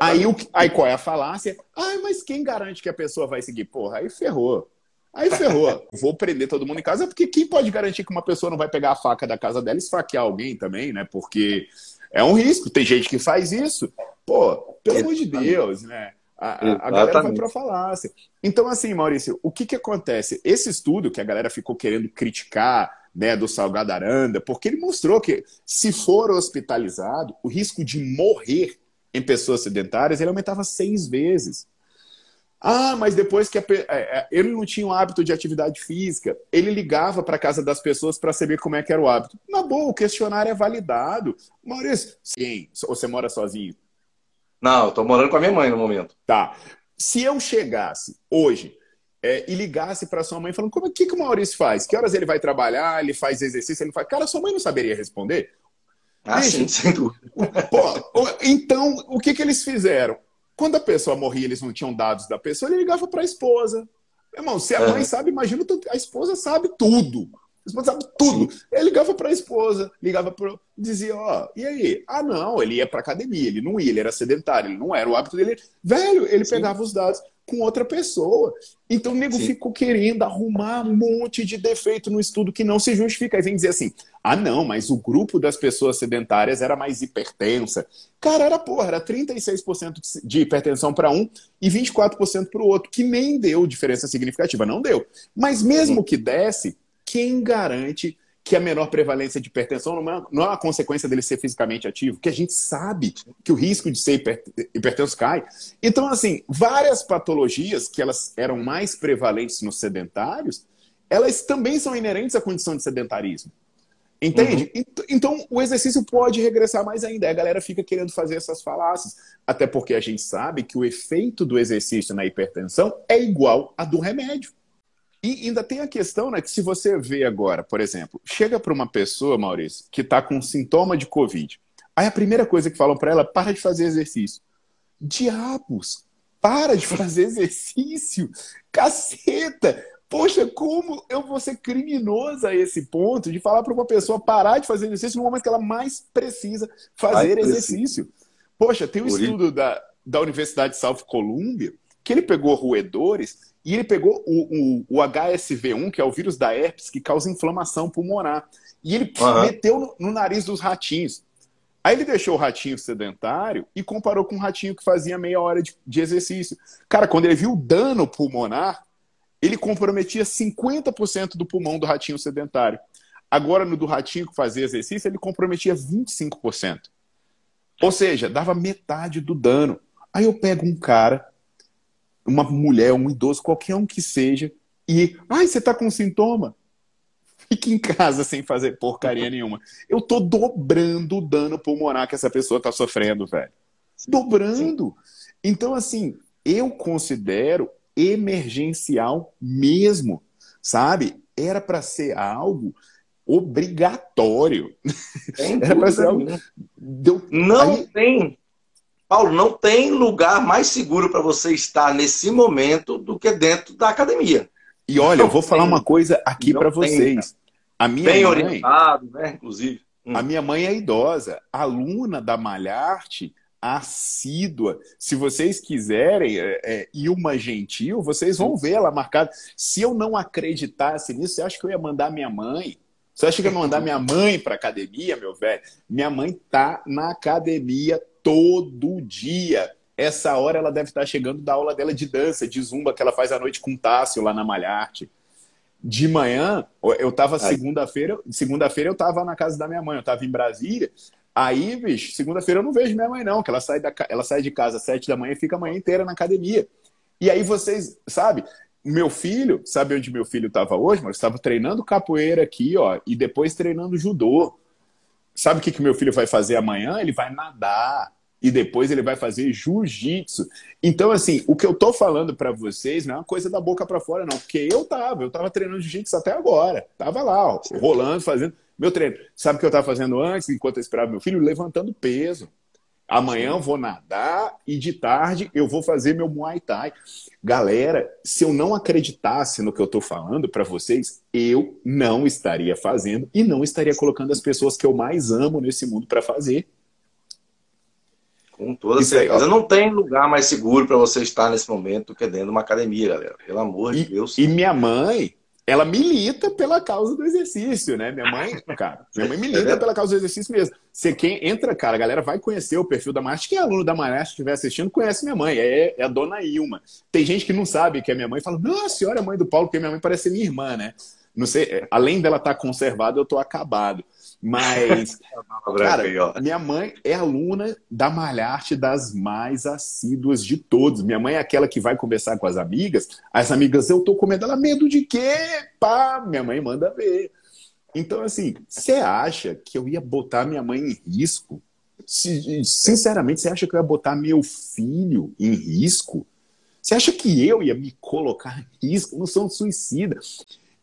Aí, o, aí qual é a falácia? Ai, mas quem garante que a pessoa vai seguir? Porra, aí ferrou. Aí ferrou. (laughs) Vou prender todo mundo em casa, porque quem pode garantir que uma pessoa não vai pegar a faca da casa dela e esfaquear alguém também, né? Porque é um risco. Tem gente que faz isso. Pô, pelo amor de Deus, né? A, a galera vai para falácia. Então, assim, Maurício, o que, que acontece? Esse estudo que a galera ficou querendo criticar, né, do Salgado Aranda, porque ele mostrou que, se for hospitalizado, o risco de morrer em pessoas sedentárias ele aumentava seis vezes. Ah, mas depois que a, é, é, ele não tinha o hábito de atividade física, ele ligava para casa das pessoas para saber como é que era o hábito. Na boa, o questionário é validado. Maurício, sim, você mora sozinho? Não, eu tô morando com a minha mãe no momento. Tá. Se eu chegasse hoje é, e ligasse para sua mãe falando como é que, que o Maurício faz? Que horas ele vai trabalhar? Ele faz exercício? Ele faz. Cara, sua mãe não saberia responder? Ah, Deixa, sim, sem dúvida. Pô, então, o que, que eles fizeram? Quando a pessoa morria, eles não tinham dados da pessoa, ele ligava para a esposa. Irmão, se a mãe sabe, imagina a esposa sabe tudo. Esposa sabe tudo. Ele ligava para a esposa, ligava para. dizia: Ó, oh, e aí? Ah, não, ele ia para academia, ele não ia, ele era sedentário, ele não era o hábito dele. Velho, ele Sim. pegava os dados com outra pessoa. Então o nego Sim. ficou querendo arrumar um monte de defeito no estudo que não se justifica. Aí vem dizer assim: ah, não, mas o grupo das pessoas sedentárias era mais hipertensa. Cara, era porra, era 36% de hipertensão para um e 24% para o outro, que nem deu diferença significativa, não deu. Mas mesmo que desse, quem garante que a menor prevalência de hipertensão não é, não é uma consequência dele ser fisicamente ativo, que a gente sabe que o risco de ser hiper, hipertenso cai. Então, assim, várias patologias que elas eram mais prevalentes nos sedentários, elas também são inerentes à condição de sedentarismo. Entende? Uhum. Então, o exercício pode regressar mais ainda. A galera fica querendo fazer essas falácias. Até porque a gente sabe que o efeito do exercício na hipertensão é igual a do remédio. E ainda tem a questão, né, que se você vê agora, por exemplo, chega para uma pessoa, Maurício, que está com sintoma de Covid. Aí a primeira coisa que falam para ela, para de fazer exercício. Diabos! Para de fazer exercício! Caceta! Poxa, como eu vou ser criminoso a esse ponto de falar para uma pessoa parar de fazer exercício no momento que ela mais precisa fazer exercício? Poxa, tem um Por estudo da, da Universidade de South Columbia que ele pegou roedores e ele pegou o, o, o, HSV1, que é o vírus da herpes, que causa inflamação pulmonar. E ele uhum. meteu no, no, nariz dos ratinhos. Aí ele deixou o ratinho sedentário e comparou com um ratinho que fazia meia hora de, de exercício. Cara, quando ele viu o dano pulmonar, ele comprometia 50% do pulmão do ratinho sedentário. Agora, no do ratinho que fazia exercício, ele comprometia 25%. Ou seja, dava metade do dano. Aí eu pego um cara uma mulher, um idoso, qualquer um que seja, e, ai, você tá com sintoma? Fique em casa sem fazer porcaria (laughs) nenhuma. Eu tô dobrando o dano pulmonar que essa pessoa tá sofrendo, velho. Dobrando. Sim. Então, assim, eu considero emergencial mesmo, sabe? Era para ser algo obrigatório. (laughs) Era para ser algo. Deu... Não Aí... tem Paulo, não tem lugar mais seguro para você estar nesse momento do que dentro da academia. E olha, não eu vou tem, falar uma coisa aqui para vocês. A minha Bem mãe, orientado, né, inclusive. Hum. A minha mãe é idosa, aluna da Malharte, assídua. Se vocês quiserem, é, é, Ilma Gentil, vocês vão ver ela marcada. Se eu não acreditasse nisso, você acha que eu ia mandar minha mãe? Você acha que eu ia mandar minha mãe para academia, meu velho? Minha mãe tá na academia todo dia. Essa hora ela deve estar chegando da aula dela de dança, de zumba, que ela faz à noite com o Tássio lá na Malharte. De manhã, eu estava segunda-feira, segunda-feira eu estava na casa da minha mãe, eu estava em Brasília. Aí, bicho, segunda-feira eu não vejo minha mãe, não, que ela sai, da, ela sai de casa às sete da manhã e fica a manhã inteira na academia. E aí vocês, sabe, meu filho, sabe onde meu filho estava hoje? Mas estava treinando capoeira aqui, ó, e depois treinando judô. Sabe o que, que meu filho vai fazer amanhã? Ele vai nadar. E depois ele vai fazer jiu-jitsu. Então, assim, o que eu tô falando para vocês não é uma coisa da boca para fora, não. Porque eu tava, eu tava treinando jiu-jitsu até agora. Tava lá, ó, rolando, fazendo meu treino. Sabe o que eu tava fazendo antes, enquanto eu esperava meu filho? Levantando peso. Amanhã eu vou nadar e de tarde eu vou fazer meu Muay Thai. Galera, se eu não acreditasse no que eu estou falando para vocês, eu não estaria fazendo e não estaria colocando as pessoas que eu mais amo nesse mundo para fazer. Com toda Isso certeza. Aí, não tem lugar mais seguro para você estar nesse momento que é dentro de uma academia, galera. Pelo amor e, de Deus. E minha mãe, ela milita pela causa do exercício, né? Minha mãe, (laughs) cara, minha mãe milita pela causa do exercício mesmo. Você quem entra, cara, a galera vai conhecer o perfil da Marte. Quem é aluno da Marte estiver assistindo, conhece minha mãe, é, é, a dona Ilma. Tem gente que não sabe que é minha mãe e fala, nossa, a senhora é mãe do Paulo, porque minha mãe parece minha irmã, né? Não sei, além dela estar tá conservada, eu tô acabado. Mas, (laughs) cara, minha mãe é aluna da Malharte das mais assíduas de todos. Minha mãe é aquela que vai conversar com as amigas. As amigas, eu tô com medo. Ela, medo de quê? Pá, minha mãe manda ver. Então, assim, você acha que eu ia botar minha mãe em risco? Sinceramente, você acha que eu ia botar meu filho em risco? Você acha que eu ia me colocar em risco? Eu não sou um suicida.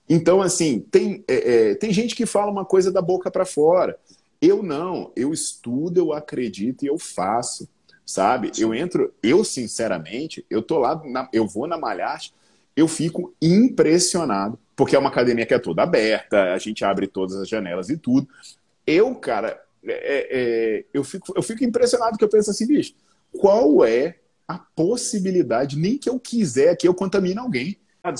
Então, assim, tem, é, é, tem gente que fala uma coisa da boca para fora. Eu não, eu estudo, eu acredito e eu faço, sabe? Eu entro, eu sinceramente, eu tô lá, na, eu vou na Malharte, eu fico impressionado, porque é uma academia que é toda aberta, a gente abre todas as janelas e tudo. Eu, cara, é, é, eu, fico, eu fico impressionado que eu penso assim, bicho, qual é a possibilidade, nem que eu quiser que eu contamine alguém?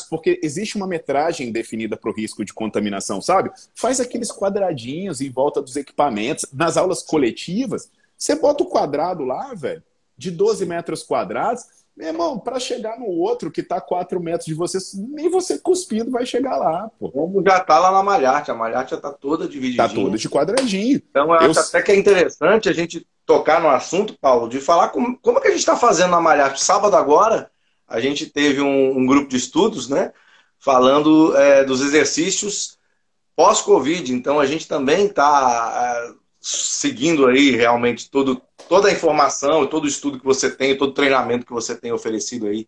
Porque existe uma metragem definida para o risco de contaminação, sabe? Faz aqueles quadradinhos em volta dos equipamentos. Nas aulas coletivas, você bota o quadrado lá, velho, de 12 metros quadrados. Meu irmão, para chegar no outro que está a 4 metros de você, nem você cuspindo vai chegar lá, pô. Como já tá lá na Malharte, a Malharte já tá toda dividida. Tá toda de quadradinho. Então eu, eu acho até que é interessante a gente tocar no assunto, Paulo, de falar como, como é que a gente está fazendo na Malharte. Sábado agora, a gente teve um, um grupo de estudos, né? Falando é, dos exercícios pós-Covid. Então a gente também está é, seguindo aí realmente todo, toda a informação, todo o estudo que você tem, todo o treinamento que você tem oferecido aí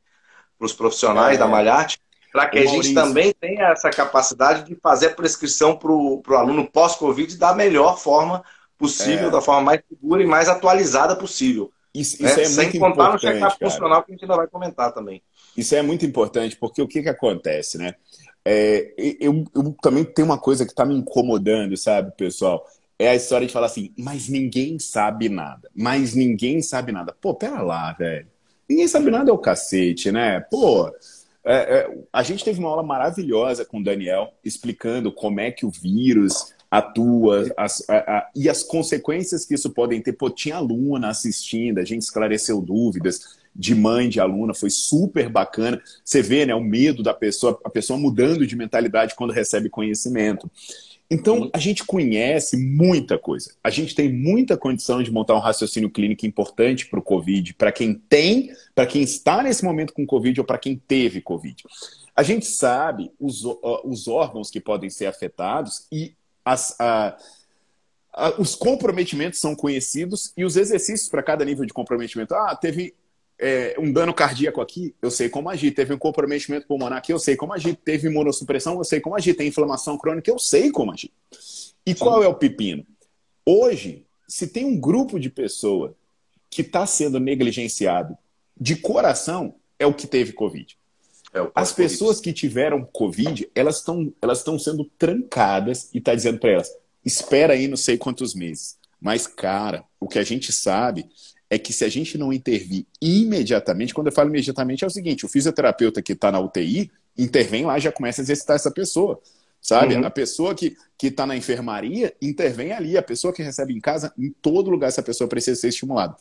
para os profissionais é. da Malharte, para que a gente também tenha essa capacidade de fazer a prescrição para o aluno pós-Covid da melhor forma possível, é. da forma mais segura e mais atualizada possível. Isso, isso é, é Sem muito contar no check-up funcional que a gente ainda vai comentar também. Isso é muito importante, porque o que, que acontece, né? É, eu, eu também tenho uma coisa que está me incomodando, sabe, pessoal? É a história de falar assim, mas ninguém sabe nada. Mas ninguém sabe nada. Pô, pera lá, velho. Ninguém sabe nada é o cacete, né? Pô, é, é, a gente teve uma aula maravilhosa com o Daniel, explicando como é que o vírus atua as, a, a, e as consequências que isso podem ter. Pô, tinha aluna assistindo, a gente esclareceu dúvidas de mãe de aluna, foi super bacana. Você vê né, o medo da pessoa, a pessoa mudando de mentalidade quando recebe conhecimento. Então, a gente conhece muita coisa. A gente tem muita condição de montar um raciocínio clínico importante para o Covid, para quem tem, para quem está nesse momento com Covid ou para quem teve Covid. A gente sabe os, os órgãos que podem ser afetados e as, a, a, os comprometimentos são conhecidos e os exercícios para cada nível de comprometimento. Ah, teve é, um dano cardíaco aqui, eu sei como agir. Teve um comprometimento pulmonar aqui, eu sei como agir. Teve imunossupressão, eu sei como agir. Tem inflamação crônica, eu sei como agir. E qual é o pepino? Hoje, se tem um grupo de pessoa que está sendo negligenciado de coração, é o que teve Covid. É As pessoas que tiveram Covid, elas estão elas sendo trancadas e está dizendo para elas: espera aí não sei quantos meses. Mas, cara, o que a gente sabe é que se a gente não intervir imediatamente, quando eu falo imediatamente, é o seguinte: o fisioterapeuta que está na UTI intervém lá e já começa a exercitar essa pessoa. Sabe? Uhum. A pessoa que está na enfermaria intervém ali. A pessoa que recebe em casa, em todo lugar, essa pessoa precisa ser estimulada.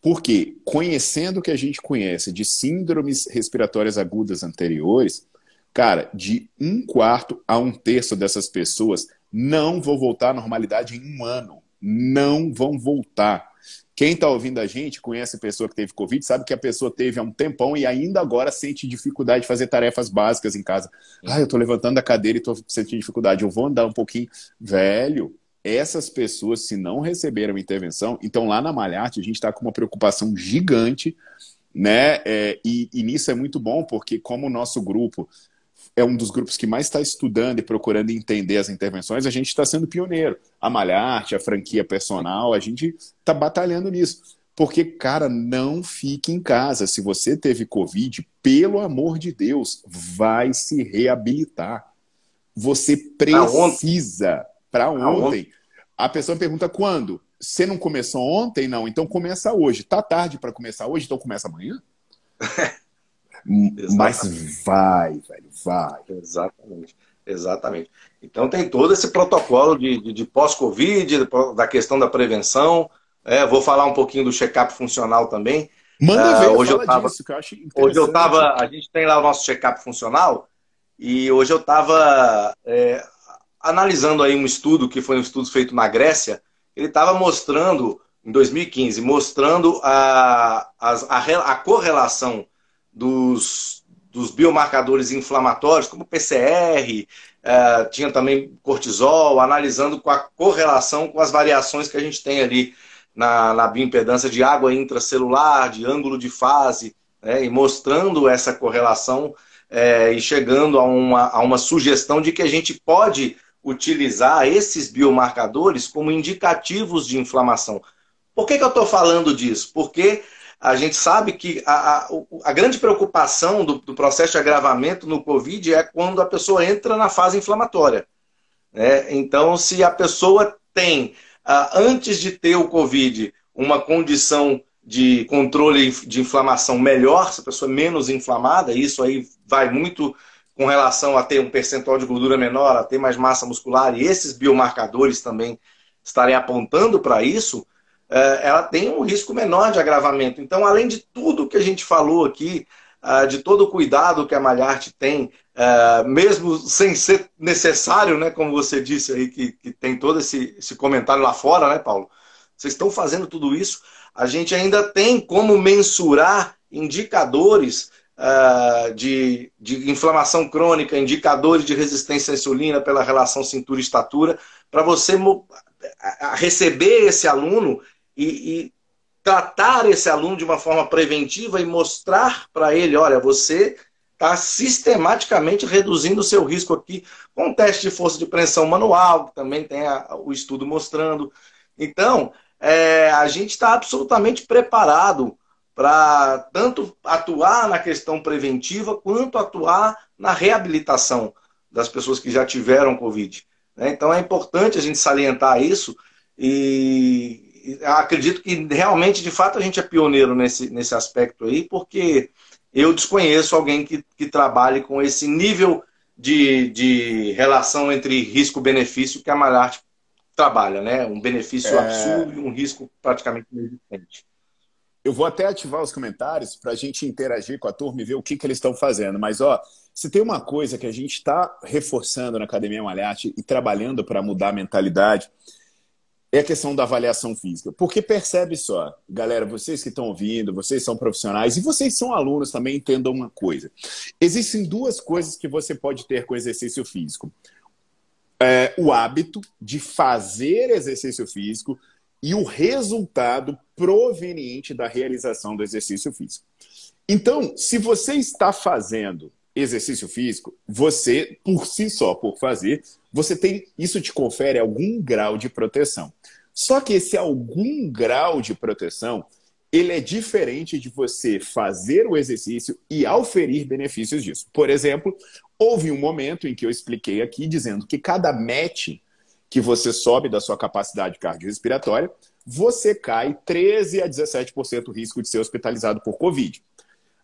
Porque, conhecendo o que a gente conhece de síndromes respiratórias agudas anteriores, cara, de um quarto a um terço dessas pessoas não vão voltar à normalidade em um ano. Não vão voltar. Quem está ouvindo a gente, conhece a pessoa que teve Covid, sabe que a pessoa teve há um tempão e ainda agora sente dificuldade de fazer tarefas básicas em casa. Ah, eu estou levantando a cadeira e estou sentindo dificuldade. Eu vou andar um pouquinho. Velho, essas pessoas, se não receberam intervenção, então lá na Malharte a gente está com uma preocupação gigante, né? É, e, e nisso é muito bom, porque como o nosso grupo é um dos grupos que mais está estudando e procurando entender as intervenções, a gente está sendo pioneiro. A Malharte, a franquia personal, a gente está batalhando nisso. Porque, cara, não fique em casa. Se você teve Covid, pelo amor de Deus, vai se reabilitar. Você precisa para ontem. A pessoa pergunta quando? Você não começou ontem? Não, então começa hoje. Tá tarde para começar hoje, então começa amanhã? (laughs) Mas vai, velho, vai. Exatamente. Exatamente. Então tem todo esse protocolo de, de, de pós-Covid, da questão da prevenção. É, vou falar um pouquinho do check-up funcional também. Manda uh, ver, hoje eu tava, disso, que eu Hoje eu tava, a gente tem lá o nosso check-up funcional, e hoje eu estava é, analisando aí um estudo que foi um estudo feito na Grécia. Ele estava mostrando, em 2015, mostrando a, a, a, a correlação dos, dos biomarcadores inflamatórios, como PCR, é, tinha também cortisol, analisando com a correlação com as variações que a gente tem ali na, na bioimpedância de água intracelular, de ângulo de fase, né, e mostrando essa correlação é, e chegando a uma, a uma sugestão de que a gente pode utilizar esses biomarcadores como indicativos de inflamação. Por que, que eu estou falando disso? Porque a gente sabe que a, a, a grande preocupação do, do, processo de agravamento no Covid é quando a pessoa entra na fase inflamatória. Né? Então, se a pessoa tem ah, antes de ter o Covid, uma condição de controle de inflamação melhor, se a pessoa é menos inflamada, isso aí vai muito com relação a ter um percentual de gordura menor, a ter mais massa muscular, e esses biomarcadores também estarem apontando para isso, eh, ela tem um risco menor de agravamento. Então, além de tudo que a gente falou aqui, ah, de todo o cuidado que a Malharte tem, ah, mesmo sem ser necessário, né, como você disse aí, que, que tem todo esse, esse comentário lá fora, né, Paulo? Vocês estão fazendo tudo isso. A gente ainda tem como mensurar indicadores uh, de, de inflamação crônica, indicadores de resistência à insulina pela relação cintura-estatura, para você receber esse aluno e, e tratar esse aluno de uma forma preventiva e mostrar para ele, olha, você está sistematicamente reduzindo o seu risco aqui com teste de força de pressão manual, que também tem a, o estudo mostrando. Então, é, a gente está absolutamente preparado para tanto atuar na questão preventiva quanto atuar na reabilitação das pessoas que já tiveram Covid. Né? Então é importante a gente salientar isso e acredito que realmente, de fato, a gente é pioneiro nesse, nesse aspecto aí, porque eu desconheço alguém que, que trabalhe com esse nível de, de relação entre risco-benefício que a Malharte trabalha, né? Um benefício é... absurdo e um risco praticamente inexistente. Eu vou até ativar os comentários para a gente interagir com a turma e ver o que, que eles estão fazendo. Mas, ó, se tem uma coisa que a gente está reforçando na Academia Malharte e trabalhando para mudar a mentalidade, é a questão da avaliação física. Porque percebe só, galera, vocês que estão ouvindo, vocês são profissionais e vocês são alunos também, entendam uma coisa. Existem duas coisas que você pode ter com exercício físico. É, o hábito de fazer exercício físico e o resultado proveniente da realização do exercício físico. Então, se você está fazendo exercício físico, você, por si só, por fazer, você tem. Isso te confere algum grau de proteção. Só que esse algum grau de proteção, ele é diferente de você fazer o exercício e auferir benefícios disso. Por exemplo, houve um momento em que eu expliquei aqui dizendo que cada match que você sobe da sua capacidade cardiorrespiratória, você cai 13 a 17% o risco de ser hospitalizado por Covid.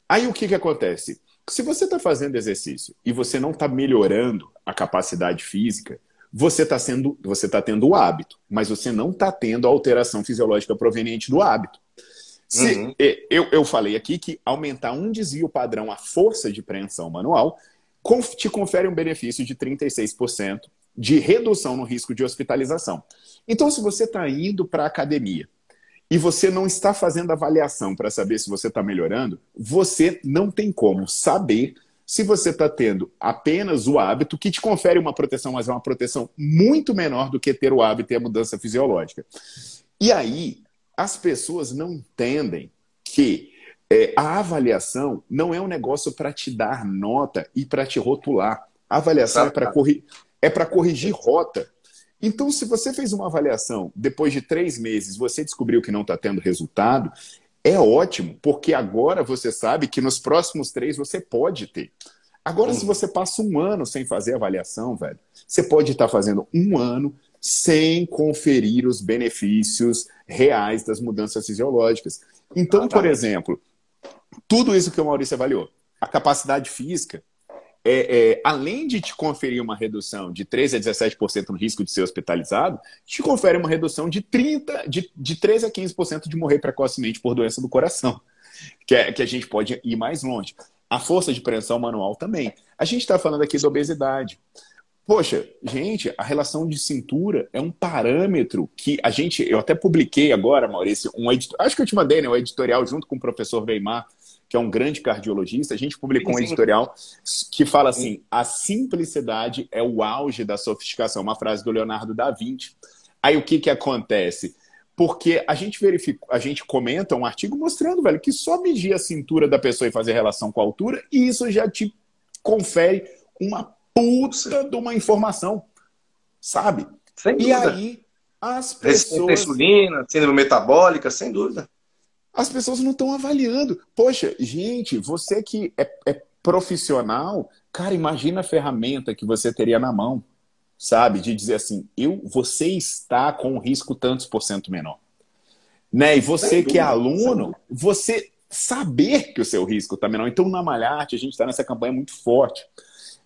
Aí o que, que acontece? Se você está fazendo exercício e você não está melhorando a capacidade física, você está sendo, você está tendo o hábito, mas você não está tendo a alteração fisiológica proveniente do hábito. Se, uhum. eu, eu falei aqui que aumentar um desvio padrão a força de preensão manual te confere um benefício de 36% de redução no risco de hospitalização. Então, se você está indo para a academia e você não está fazendo avaliação para saber se você está melhorando, você não tem como saber se você está tendo apenas o hábito, que te confere uma proteção, mas é uma proteção muito menor do que ter o hábito e a mudança fisiológica. E aí, as pessoas não entendem que é, a avaliação não é um negócio para te dar nota e para te rotular. A avaliação é para corri é corrigir rota. Então, se você fez uma avaliação, depois de três meses, você descobriu que não está tendo resultado, é ótimo, porque agora você sabe que nos próximos três você pode ter. Agora, se você passa um ano sem fazer avaliação, velho, você pode estar tá fazendo um ano sem conferir os benefícios reais das mudanças fisiológicas. Então, por exemplo, tudo isso que o Maurício avaliou, a capacidade física, é, é, além de te conferir uma redução de 13 a 17% no risco de ser hospitalizado, te confere uma redução de 30, de, de 13 a 15% de morrer precocemente por doença do coração. Que, é, que a gente pode ir mais longe. A força de preensão manual também. A gente está falando aqui da obesidade. Poxa, gente, a relação de cintura é um parâmetro que a gente. Eu até publiquei agora, Maurício, um editor, acho que eu te mandei, né? Um editorial junto com o professor Weimar, que é um grande cardiologista. A gente publicou um editorial que fala assim: a simplicidade é o auge da sofisticação. Uma frase do Leonardo da Vinci. Aí o que, que acontece? Porque a gente verifica, a gente comenta um artigo mostrando, velho, que só medir a cintura da pessoa e fazer relação com a altura, e isso já te confere uma puta de uma informação, sabe? Sem e aí as pessoas. insulina, síndrome metabólica, sem dúvida. As pessoas não estão avaliando. Poxa, gente, você que é, é, profissional, cara, imagina a ferramenta que você teria na mão, sabe? De dizer assim, eu, você está com um risco tantos por cento menor. Né? E você que é aluno, você saber que o seu risco está menor. Então, na Malharte, a gente está nessa campanha muito forte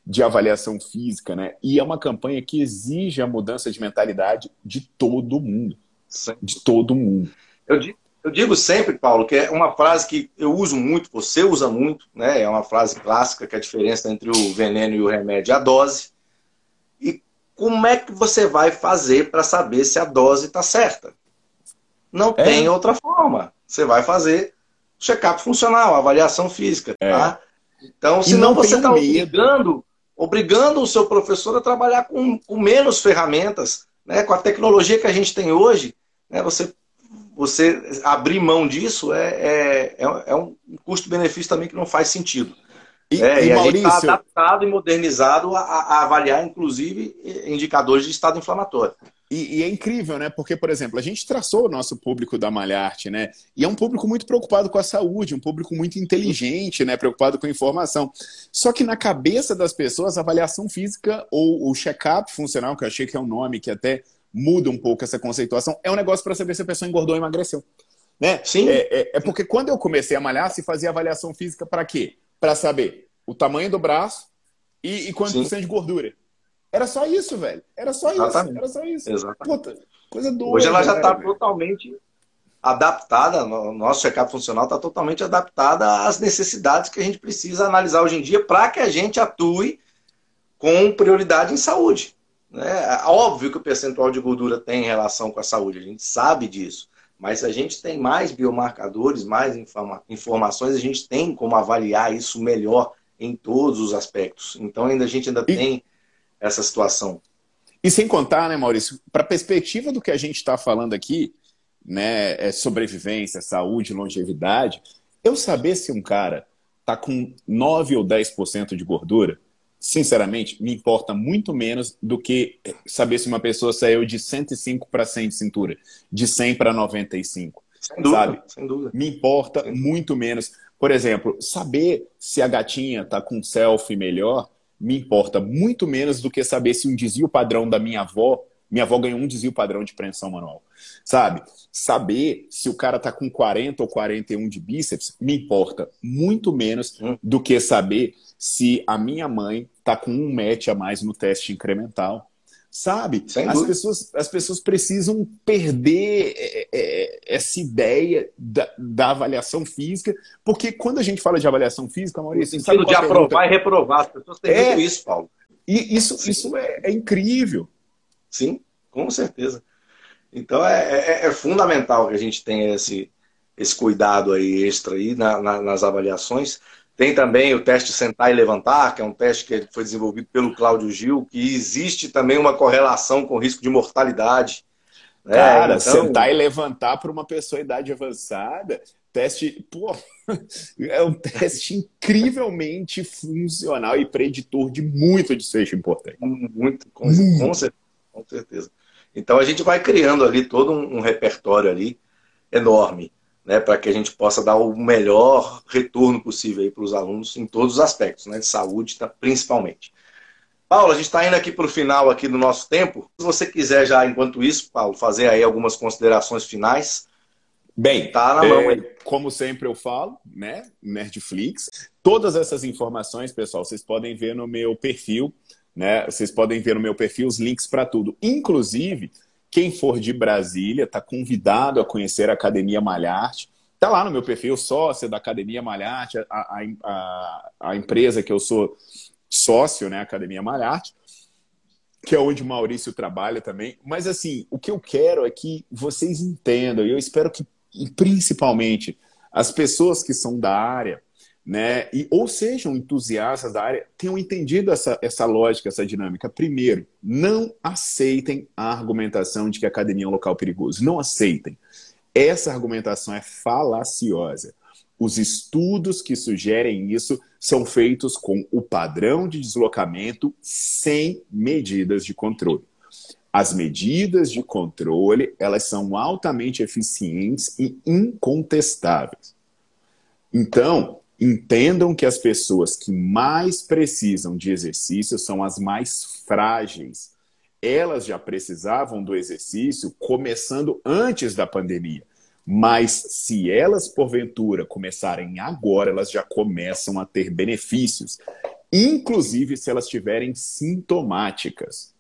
de avaliação física, né? E é uma campanha que exige a mudança de mentalidade de todo mundo. De todo mundo. Eu digo, eu digo sempre, Paulo, que é uma frase que eu uso muito, você usa muito, né? É uma frase clássica que é a diferença entre o veneno e o remédio é a dose. E como é que você vai fazer para saber se a dose está certa? Não é. tem outra forma. Você vai fazer check-up funcional, avaliação física, é. tá? Então, senão você está obrigando obrigando o seu professor a trabalhar com, com menos ferramentas, né? com a tecnologia que a gente tem hoje, né? você, você abrir mão disso é, é, é, é um custo-benefício também que não faz sentido. E, é, e, e a gente está adaptado e modernizado a, a, avaliar, inclusive, indicadores de estado inflamatório. E, e, é incrível, né? Porque, por exemplo, a gente traçou o nosso público da Malharte, né? E é um público muito preocupado com a saúde, um público muito inteligente, né? Preocupado com a informação. Só que na cabeça das pessoas, a avaliação física ou o check-up funcional, que eu achei que é um nome que até muda um pouco essa conceituação, é um negócio para saber se a pessoa engordou ou emagreceu. Né? Sim. É, é, é porque quando eu comecei a malhar, se fazia avaliação física para quê? Para saber o tamanho do braço e, e quanto por cento de gordura. Era só isso, velho. Era só Exatamente. isso. Era só isso. Exatamente. Puta, coisa doida. Hoje ela já está totalmente adaptada, o nosso check-up funcional está totalmente adaptada às necessidades que a gente precisa analisar hoje em dia para que a gente atue com prioridade em saúde. Né? É óbvio que o percentual de gordura tem relação com a saúde, a gente sabe disso. Mas a gente tem mais biomarcadores, mais informa informações, a gente tem como avaliar isso melhor em todos os aspectos. Então ainda a gente ainda e... tem essa situação. E sem contar, né, Maurício, para a perspectiva do que a gente está falando aqui, né, é sobrevivência, saúde, longevidade, eu saber se um cara está com 9 ou 10% de gordura, sinceramente, me importa muito menos do que saber se uma pessoa saiu de 105 para 100 de cintura, de 100 para 95. Sem dúvida, sabe? Sem dúvida. Me importa muito menos. Por exemplo, saber se a gatinha está com um selfie melhor me importa muito menos do que saber se um desvio padrão da minha avó, minha avó ganhou um desvio padrão de preensão manual. Sabe? Saber se o cara tá com 40 ou 41 de bíceps me importa muito menos hum. do que saber se a minha mãe tá com um match a mais no teste incremental. Sabe? As pessoas, as pessoas precisam perder é, é, essa ideia da, da, avaliação física, porque quando a gente fala de avaliação física, Maurício. O sentido de aprovar e reprovar, as pessoas têm é, muito isso, Paulo. E isso, isso é, é, incrível. Sim, com certeza. Então é, é, é, fundamental que a gente tenha esse, esse cuidado aí extra aí na, na, nas avaliações. Tem também o teste sentar e levantar, que é um teste que foi desenvolvido pelo Cláudio Gil, que existe também uma correlação com o risco de mortalidade. Né? Cara, então... sentar e levantar para uma pessoa em idade avançada, teste, pô, (laughs) é um teste incrivelmente funcional e preditor de muito desfecho importante. Muito, com, muito. Com, certeza, com certeza. Então a gente vai criando ali todo um, um repertório ali enorme né, para que a gente possa dar o melhor retorno possível para os alunos em todos os aspectos, né, de saúde tá, principalmente. Paulo, a gente está indo aqui para o final aqui do nosso tempo. Se você quiser já, enquanto isso, Paulo, fazer aí algumas considerações finais, Bem, tá na mão, é, como sempre eu falo, né? Nerdflix. Todas essas informações, pessoal, vocês podem ver no meu perfil, né? Vocês podem ver no meu perfil os links para tudo. Inclusive, quem for de Brasília está convidado a conhecer a Academia Malharte. Está lá no meu perfil, sócio da Academia Malharte, a, a, a, a empresa que eu sou sócio, né? Academia Malharte que é onde o Maurício trabalha também. Mas, assim, o que eu quero é que vocês entendam, e eu espero que, principalmente, as pessoas que são da área, né, e, ou sejam entusiastas da área, tenham entendido essa, essa lógica, essa dinâmica. Primeiro, não aceitem a argumentação de que a academia é um local perigoso. Não aceitem. Essa argumentação é falaciosa. Os estudos que sugerem isso são feitos com o padrão de deslocamento sem medidas de controle. As medidas de controle, elas são altamente eficientes e incontestáveis. Então, entendam que as pessoas que mais precisam de exercício são as mais frágeis. Elas já precisavam do exercício começando antes da pandemia. Mas se elas, porventura, começarem agora, elas já começam a ter benefícios, inclusive se elas tiverem sintomáticas.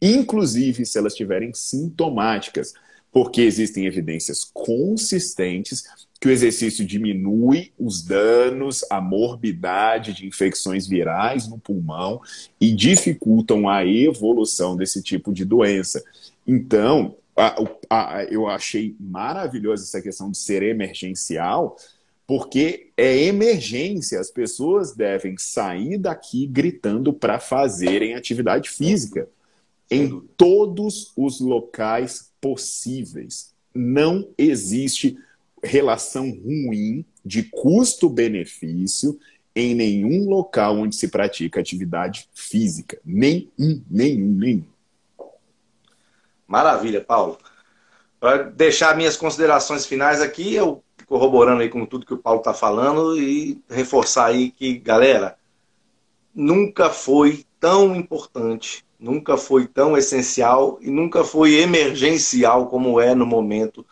Inclusive se elas tiverem sintomáticas, porque existem evidências consistentes que o exercício diminui os danos, a morbidade de infecções virais no pulmão e dificultam a evolução desse tipo de doença. Então, eu achei maravilhosa essa questão de ser emergencial, porque é emergência. As pessoas devem sair daqui gritando para fazerem atividade física em todos os locais possíveis. Não existe relação ruim de custo-benefício em nenhum local onde se pratica atividade física. Nenhum, nenhum, nenhum. Maravilha, Paulo. Para deixar minhas considerações finais aqui, eu corroborando aí com tudo que o Paulo está falando e reforçar aí que, galera, nunca foi tão importante, nunca foi tão essencial e nunca foi emergencial como é no momento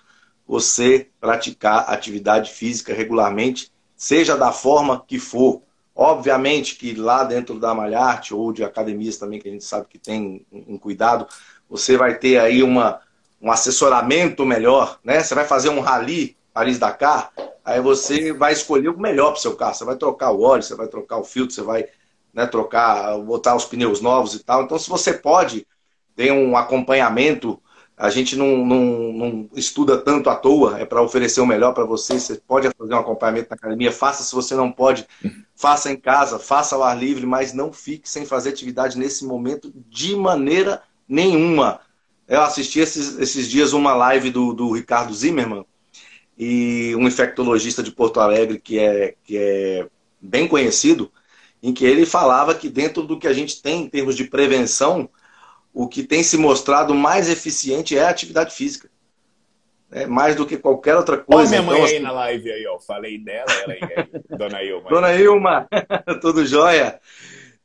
você praticar atividade física regularmente, seja da forma que for. Obviamente que lá dentro da Malharte ou de academias também que a gente sabe que tem um cuidado, você vai ter aí uma, um assessoramento melhor, né? Você vai fazer um rally Paris-Dakar, aí você vai escolher o melhor para o seu carro. Você vai trocar o óleo, você vai trocar o filtro, você vai né, trocar, botar os pneus novos e tal. Então, se você pode ter um acompanhamento, a gente não, não, não estuda tanto à toa, é para oferecer o melhor para você. Você pode fazer um acompanhamento na academia, faça se você não pode, faça em casa, faça ao ar livre, mas não fique sem fazer atividade nesse momento de maneira nenhuma. Eu assisti esses, esses dias uma live do, do Ricardo Zimmermann, e um infectologista de Porto Alegre que é, que é bem conhecido, em que ele falava que dentro do que a gente tem em termos de prevenção, o que tem se mostrado mais eficiente é a atividade física. É, mais do que qualquer outra coisa. Olha minha mãe então, aí assim... na live aí, ó. Falei dela, ela aí, (laughs) Dona Ilma. Dona Ilma, (laughs) tudo jóia?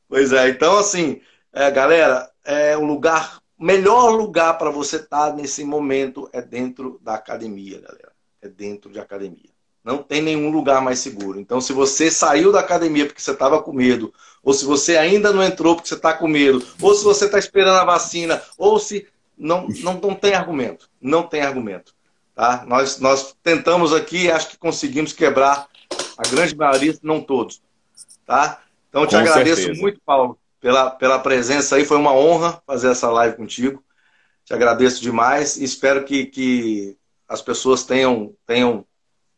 Pois é, então assim, é, galera, é um lugar, melhor lugar para você estar tá nesse momento é dentro da academia, galera. É dentro de academia. Não tem nenhum lugar mais seguro. Então, se você saiu da academia porque você estava com medo, ou se você ainda não entrou porque você está com medo, ou se você está esperando a vacina, ou se. Não, não, não tem argumento. Não tem argumento. Tá? Nós, nós tentamos aqui acho que conseguimos quebrar a grande maioria, não todos. Tá? Então, eu te com agradeço certeza. muito, Paulo pela, pela presença aí. Foi uma honra fazer essa live contigo. Te agradeço demais e espero que, que as pessoas tenham, tenham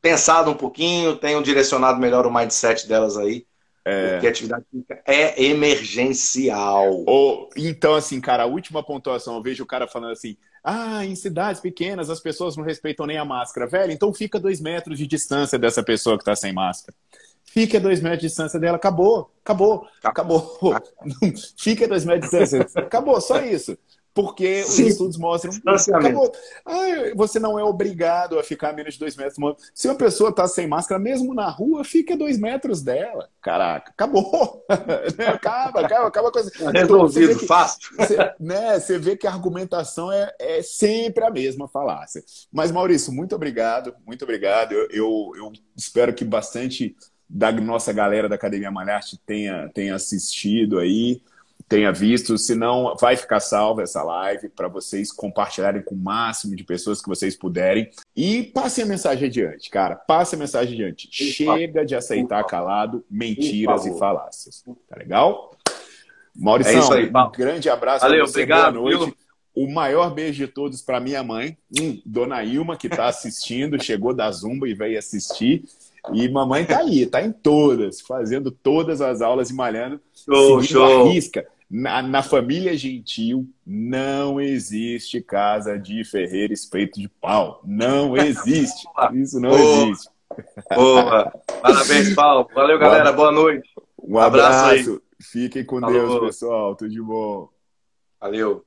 pensado um pouquinho, tenham direcionado melhor o mindset delas aí. É... Porque a atividade física é emergencial. Ou, então, assim, cara, a última pontuação, eu vejo o cara falando assim: ah, em cidades pequenas as pessoas não respeitam nem a máscara. Velho, então fica dois metros de distância dessa pessoa que está sem máscara. Fique a dois metros de distância dela. Acabou, acabou, acabou. (laughs) Fique a dois metros de distância. Acabou, só isso. Porque Sim. os estudos mostram. Acabou. Ah, você não é obrigado a ficar a menos de dois metros. Se uma pessoa está sem máscara, mesmo na rua, fica dois metros dela. Caraca, acabou. (laughs) acaba, acaba, acaba a coisa. Tá resolvido, que, fácil. Você, né, você vê que a argumentação é, é sempre a mesma falácia. Mas, Maurício, muito obrigado, muito obrigado. Eu, eu, eu espero que bastante da nossa galera da Academia Malharte tenha, tenha assistido aí tenha visto, senão vai ficar salva essa live para vocês compartilharem com o máximo de pessoas que vocês puderem e passem a mensagem adiante, cara, passe a mensagem adiante. Chega de aceitar calado mentiras e falácias. Tá legal? Maurício, é aí, um grande abraço. Valeu, você, obrigado. Boa noite. O maior beijo de todos para minha mãe, hum, Dona Ilma, que está assistindo, (laughs) chegou da Zumba e veio assistir. E mamãe tá aí, tá em todas, fazendo todas as aulas e malhando. Show, show. A risca. Na, na, família gentil não existe casa de ferreiro espeito de pau. Não (laughs) existe. Isso não Boa. existe. Boa. Parabéns, Paulo. Valeu, galera. Boa noite. Um abraço. abraço aí. Fiquem com Falou. Deus, pessoal. Tudo de bom. Valeu.